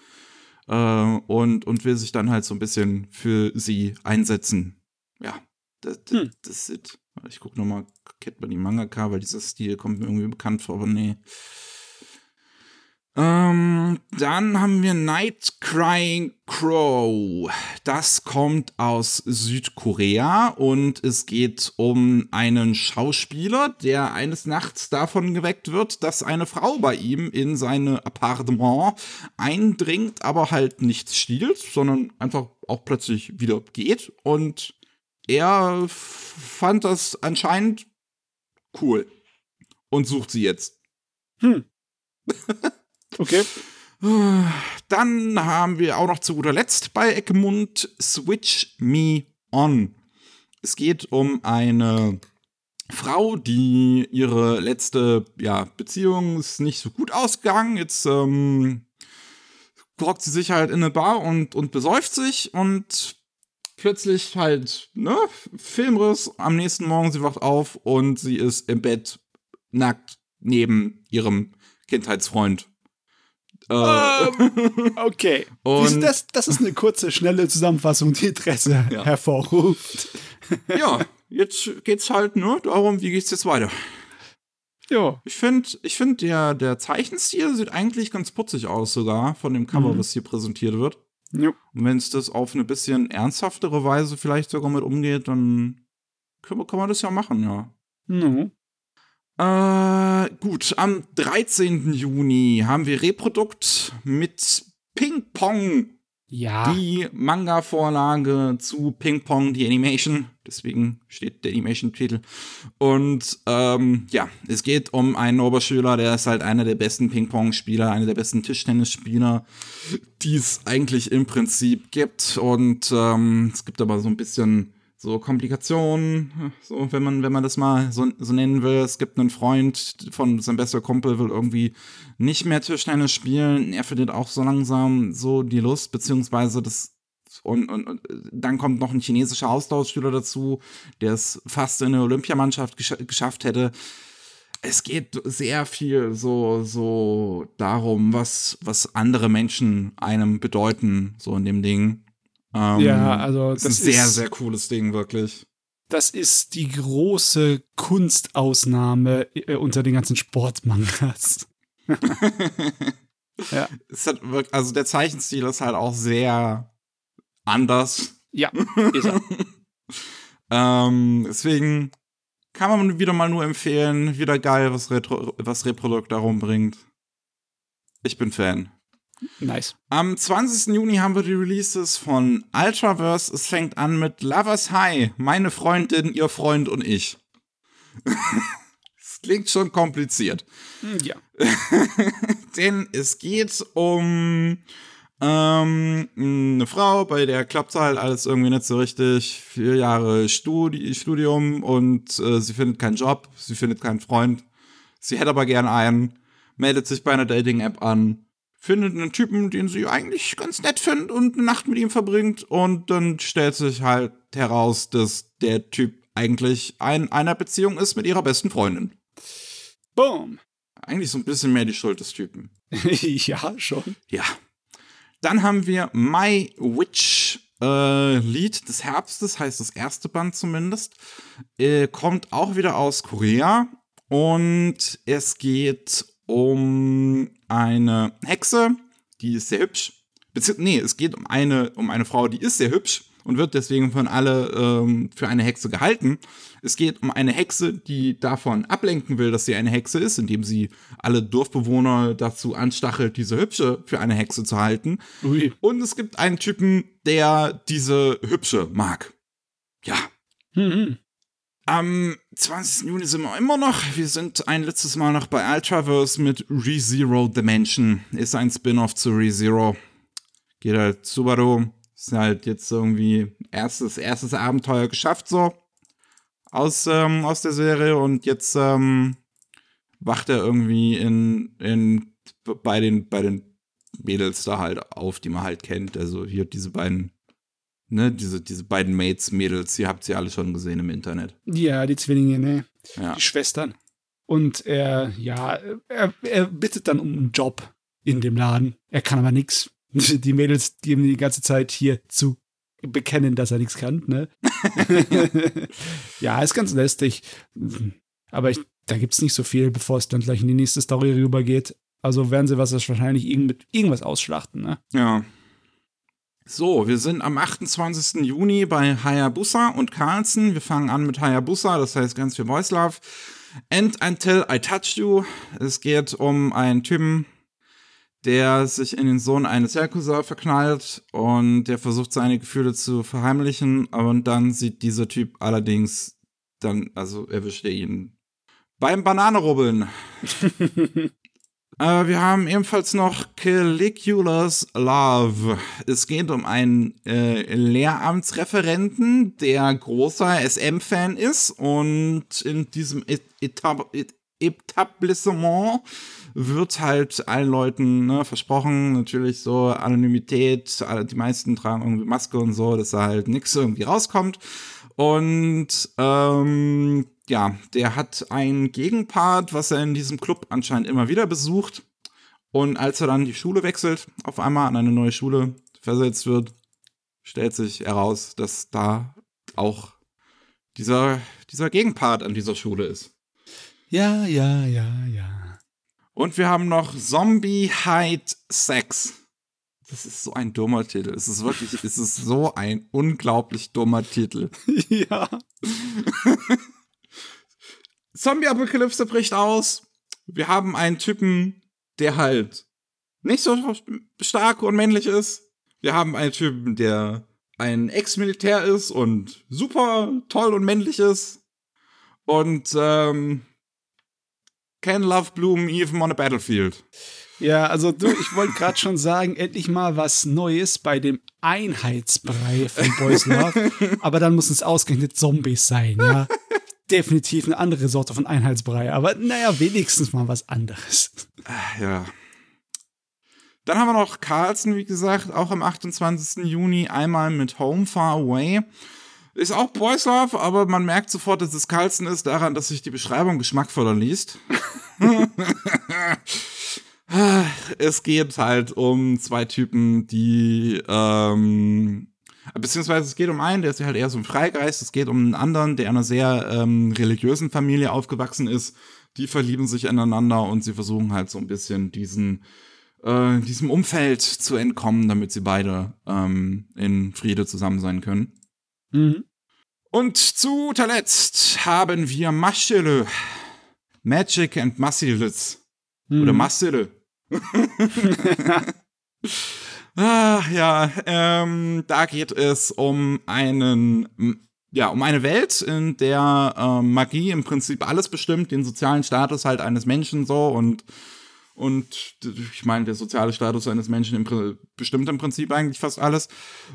äh, und, und will sich dann halt so ein bisschen für sie einsetzen. Ja, das, das, hm. das ist, ich guck nochmal, kennt man die Mangaka, weil dieser Stil kommt mir irgendwie bekannt vor, aber nee. Ähm, dann haben wir Night Crying Crow. Das kommt aus Südkorea und es geht um einen Schauspieler, der eines Nachts davon geweckt wird, dass eine Frau bei ihm in seine Appartement eindringt, aber halt nichts stiehlt, sondern einfach auch plötzlich wieder geht. Und er fand das anscheinend cool und sucht sie jetzt. Hm. Okay. Dann haben wir auch noch zu guter Letzt bei Egmont Switch Me On. Es geht um eine Frau, die ihre letzte ja, Beziehung ist nicht so gut ausgegangen. Jetzt ähm, sie sich halt in eine Bar und, und besäuft sich und plötzlich halt, ne, Filmriss. Am nächsten Morgen, sie wacht auf und sie ist im Bett nackt neben ihrem Kindheitsfreund ähm, okay. Und das, das ist eine kurze, schnelle Zusammenfassung, die Interesse ja. hervorruft. ja, jetzt geht's halt nur darum, wie geht's jetzt weiter. Ja. Ich finde, ich find, der, der Zeichenstil sieht eigentlich ganz putzig aus, sogar von dem Cover, mhm. was hier präsentiert wird. Ja. Und wenn es das auf eine bisschen ernsthaftere Weise vielleicht sogar mit umgeht, dann kann, kann man das ja machen, ja. Mhm. Äh, gut, am 13. Juni haben wir Reprodukt mit Ping Pong. Ja. Die Manga-Vorlage zu Ping Pong, die Animation. Deswegen steht der Animation-Titel. Und ähm, ja, es geht um einen Oberschüler, der ist halt einer der besten Ping-Pong-Spieler, einer der besten Tischtennisspieler, die es eigentlich im Prinzip gibt. Und ähm, es gibt aber so ein bisschen so Komplikationen, so wenn man, wenn man das mal so, so nennen will. Es gibt einen Freund von seinem bester Kumpel, will irgendwie nicht mehr Tischtennis spielen. Er verliert auch so langsam so die Lust, beziehungsweise das und, und, und dann kommt noch ein chinesischer Austauschschüler dazu, der es fast in eine Olympiamannschaft gesch geschafft hätte. Es geht sehr viel so, so darum, was, was andere Menschen einem bedeuten, so in dem Ding. Ähm, ja, also das ist ein sehr, ist, sehr cooles Ding, wirklich. Das ist die große Kunstausnahme äh, unter den ganzen Sportmangas. ja. Hat, also der Zeichenstil ist halt auch sehr anders. Ja, ist er. ähm, deswegen kann man wieder mal nur empfehlen. Wieder geil, was, Retro was Reprodukt darum bringt. Ich bin Fan. Nice. Am 20. Juni haben wir die Releases von Ultraverse. Es fängt an mit Lovers High, meine Freundin, ihr Freund und ich. Es klingt schon kompliziert. Hm, ja. Denn es geht um ähm, eine Frau, bei der klappt halt alles irgendwie nicht so richtig. Vier Jahre Studi Studium und äh, sie findet keinen Job, sie findet keinen Freund. Sie hätte aber gern einen, meldet sich bei einer Dating-App an, findet einen Typen, den sie eigentlich ganz nett findet und eine Nacht mit ihm verbringt und dann stellt sich halt heraus, dass der Typ eigentlich in einer Beziehung ist mit ihrer besten Freundin. Boom. Eigentlich so ein bisschen mehr die Schuld des Typen. ja, schon. Ja. Dann haben wir My Witch äh, Lied des Herbstes, heißt das erste Band zumindest. Äh, kommt auch wieder aus Korea und es geht um eine Hexe, die ist sehr hübsch. Bezieh nee, es geht um eine, um eine Frau, die ist sehr hübsch und wird deswegen von alle ähm, für eine Hexe gehalten. Es geht um eine Hexe, die davon ablenken will, dass sie eine Hexe ist, indem sie alle Dorfbewohner dazu anstachelt, diese Hübsche für eine Hexe zu halten. Ui. Und es gibt einen Typen, der diese Hübsche mag. Ja. Mhm. Am 20. Juni sind wir immer noch. Wir sind ein letztes Mal noch bei Ultraverse mit ReZero Dimension. Ist ein Spin-off zu ReZero. Geht halt Subaru ist halt jetzt irgendwie erstes, erstes Abenteuer geschafft so aus, ähm, aus der Serie und jetzt ähm, wacht er irgendwie in, in bei den, bei den Mädels da halt auf, die man halt kennt. Also hier diese beiden, ne, diese, diese beiden Mates-Mädels, ihr habt sie alle schon gesehen im Internet. Ja, die Zwillinge, ne? Ja. Die Schwestern. Und er, ja, er, er bittet dann um einen Job in dem Laden. Er kann aber nichts. Die Mädels geben die ganze Zeit hier zu bekennen, dass er nichts kann, ne? ja, ist ganz lästig. Aber ich, da gibt es nicht so viel, bevor es dann gleich in die nächste Story rübergeht. Also werden sie was wahrscheinlich irgend mit irgendwas ausschlachten, ne? Ja. So, wir sind am 28. Juni bei Hayabusa und Carlson. Wir fangen an mit Hayabusa, das heißt ganz viel Voice Love. And Until I Touched You. Es geht um einen Typen, der sich in den Sohn eines Yakuza verknallt und der versucht seine Gefühle zu verheimlichen, und dann sieht dieser Typ allerdings dann, also erwischt er ihn beim Bananenrubbeln. äh, wir haben ebenfalls noch Caligula's Love. Es geht um einen äh, Lehramtsreferenten, der großer SM-Fan ist und in diesem Etab Etablissement wird halt allen Leuten ne, versprochen, natürlich so Anonymität, die meisten tragen irgendwie Maske und so, dass da halt nichts irgendwie rauskommt. Und ähm, ja, der hat einen Gegenpart, was er in diesem Club anscheinend immer wieder besucht. Und als er dann die Schule wechselt, auf einmal an eine neue Schule versetzt wird, stellt sich heraus, dass da auch dieser, dieser Gegenpart an dieser Schule ist. Ja, ja, ja, ja. Und wir haben noch Zombie Hide Sex. Das ist so ein dummer Titel. Es ist wirklich, es ist so ein unglaublich dummer Titel. ja. Zombie-Apokalypse bricht aus. Wir haben einen Typen, der halt nicht so stark und männlich ist. Wir haben einen Typen, der ein Ex-Militär ist und super toll und männlich ist. Und ähm, Can Love Bloom even on a Battlefield. Ja, also du, ich wollte gerade schon sagen, endlich mal was Neues bei dem Einheitsbrei von Boys Love. aber dann müssen es ausgerechnet Zombies sein, ja. Definitiv eine andere Sorte von Einheitsbrei. Aber naja, wenigstens mal was anderes. Ja. Dann haben wir noch Carlson, wie gesagt, auch am 28. Juni einmal mit Home Far Away. Ist auch Boys Love, aber man merkt sofort, dass es Carlson ist, daran, dass sich die Beschreibung geschmackvoller liest. es geht halt um zwei Typen, die, ähm, beziehungsweise es geht um einen, der ist halt eher so ein Freigeist, es geht um einen anderen, der in einer sehr ähm, religiösen Familie aufgewachsen ist. Die verlieben sich ineinander und sie versuchen halt so ein bisschen diesen, äh, diesem Umfeld zu entkommen, damit sie beide ähm, in Friede zusammen sein können. Mhm. Und zu guter Letzt haben wir Maschele. Magic and Massilis. Mhm. Oder Massile. ah, ja, ähm, da geht es um einen, ja, um eine Welt, in der äh, Magie im Prinzip alles bestimmt, den sozialen Status halt eines Menschen so und und ich meine, der soziale Status eines Menschen im, bestimmt im Prinzip eigentlich fast alles.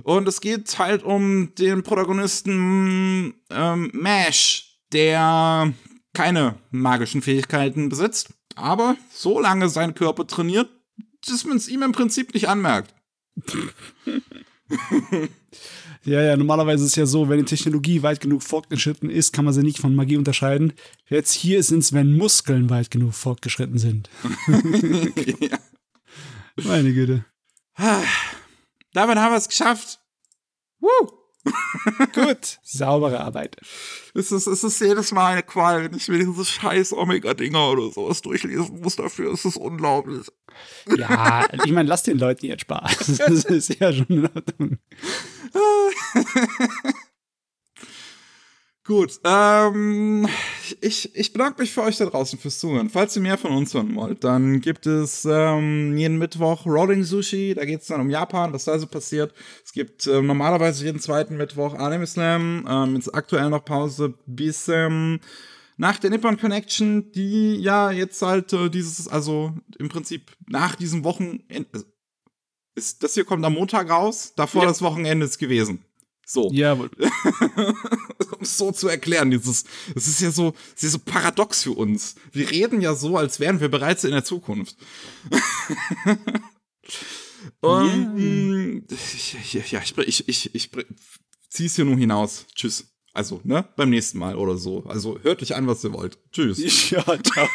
Und es geht halt um den Protagonisten ähm, Mash, der keine magischen Fähigkeiten besitzt, aber so lange seinen Körper trainiert, dass man es ihm im Prinzip nicht anmerkt. Ja, ja, normalerweise ist es ja so, wenn die Technologie weit genug fortgeschritten ist, kann man sie nicht von Magie unterscheiden. Jetzt hier sind es, wenn Muskeln weit genug fortgeschritten sind. ja. Meine Güte. Damit haben wir es geschafft. Woo! Gut, saubere Arbeit. Es ist, es ist jedes Mal eine Qual, wenn ich mir diese scheiß Omega-Dinger oder sowas durchlesen muss dafür. Es ist unglaublich. Ja, ich meine, lass den Leuten jetzt Spaß. Das ist ja schon in Ordnung. Gut, ähm, ich, ich bedanke mich für euch da draußen fürs Zuhören. Falls ihr mehr von uns hören wollt, dann gibt es ähm, jeden Mittwoch Rolling Sushi. Da geht es dann um Japan, was da so passiert. Es gibt ähm, normalerweise jeden zweiten Mittwoch Anime Slam. Ähm, jetzt aktuell noch Pause bis ähm, nach der Nippon Connection, die ja jetzt halt äh, dieses, also im Prinzip nach diesem Wochenende. Ist, das hier kommt am Montag raus, davor ja. das Wochenende ist gewesen. So. Ja. um es so zu erklären, dieses, das ist ja so, das ist so paradox für uns. Wir reden ja so, als wären wir bereits in der Zukunft. Und, yeah. ich, ja, ich, ich, ich, ich zieh's hier nur hinaus. Tschüss. Also, ne, beim nächsten Mal oder so. Also, hört euch an, was ihr wollt. Tschüss. Ja, ciao.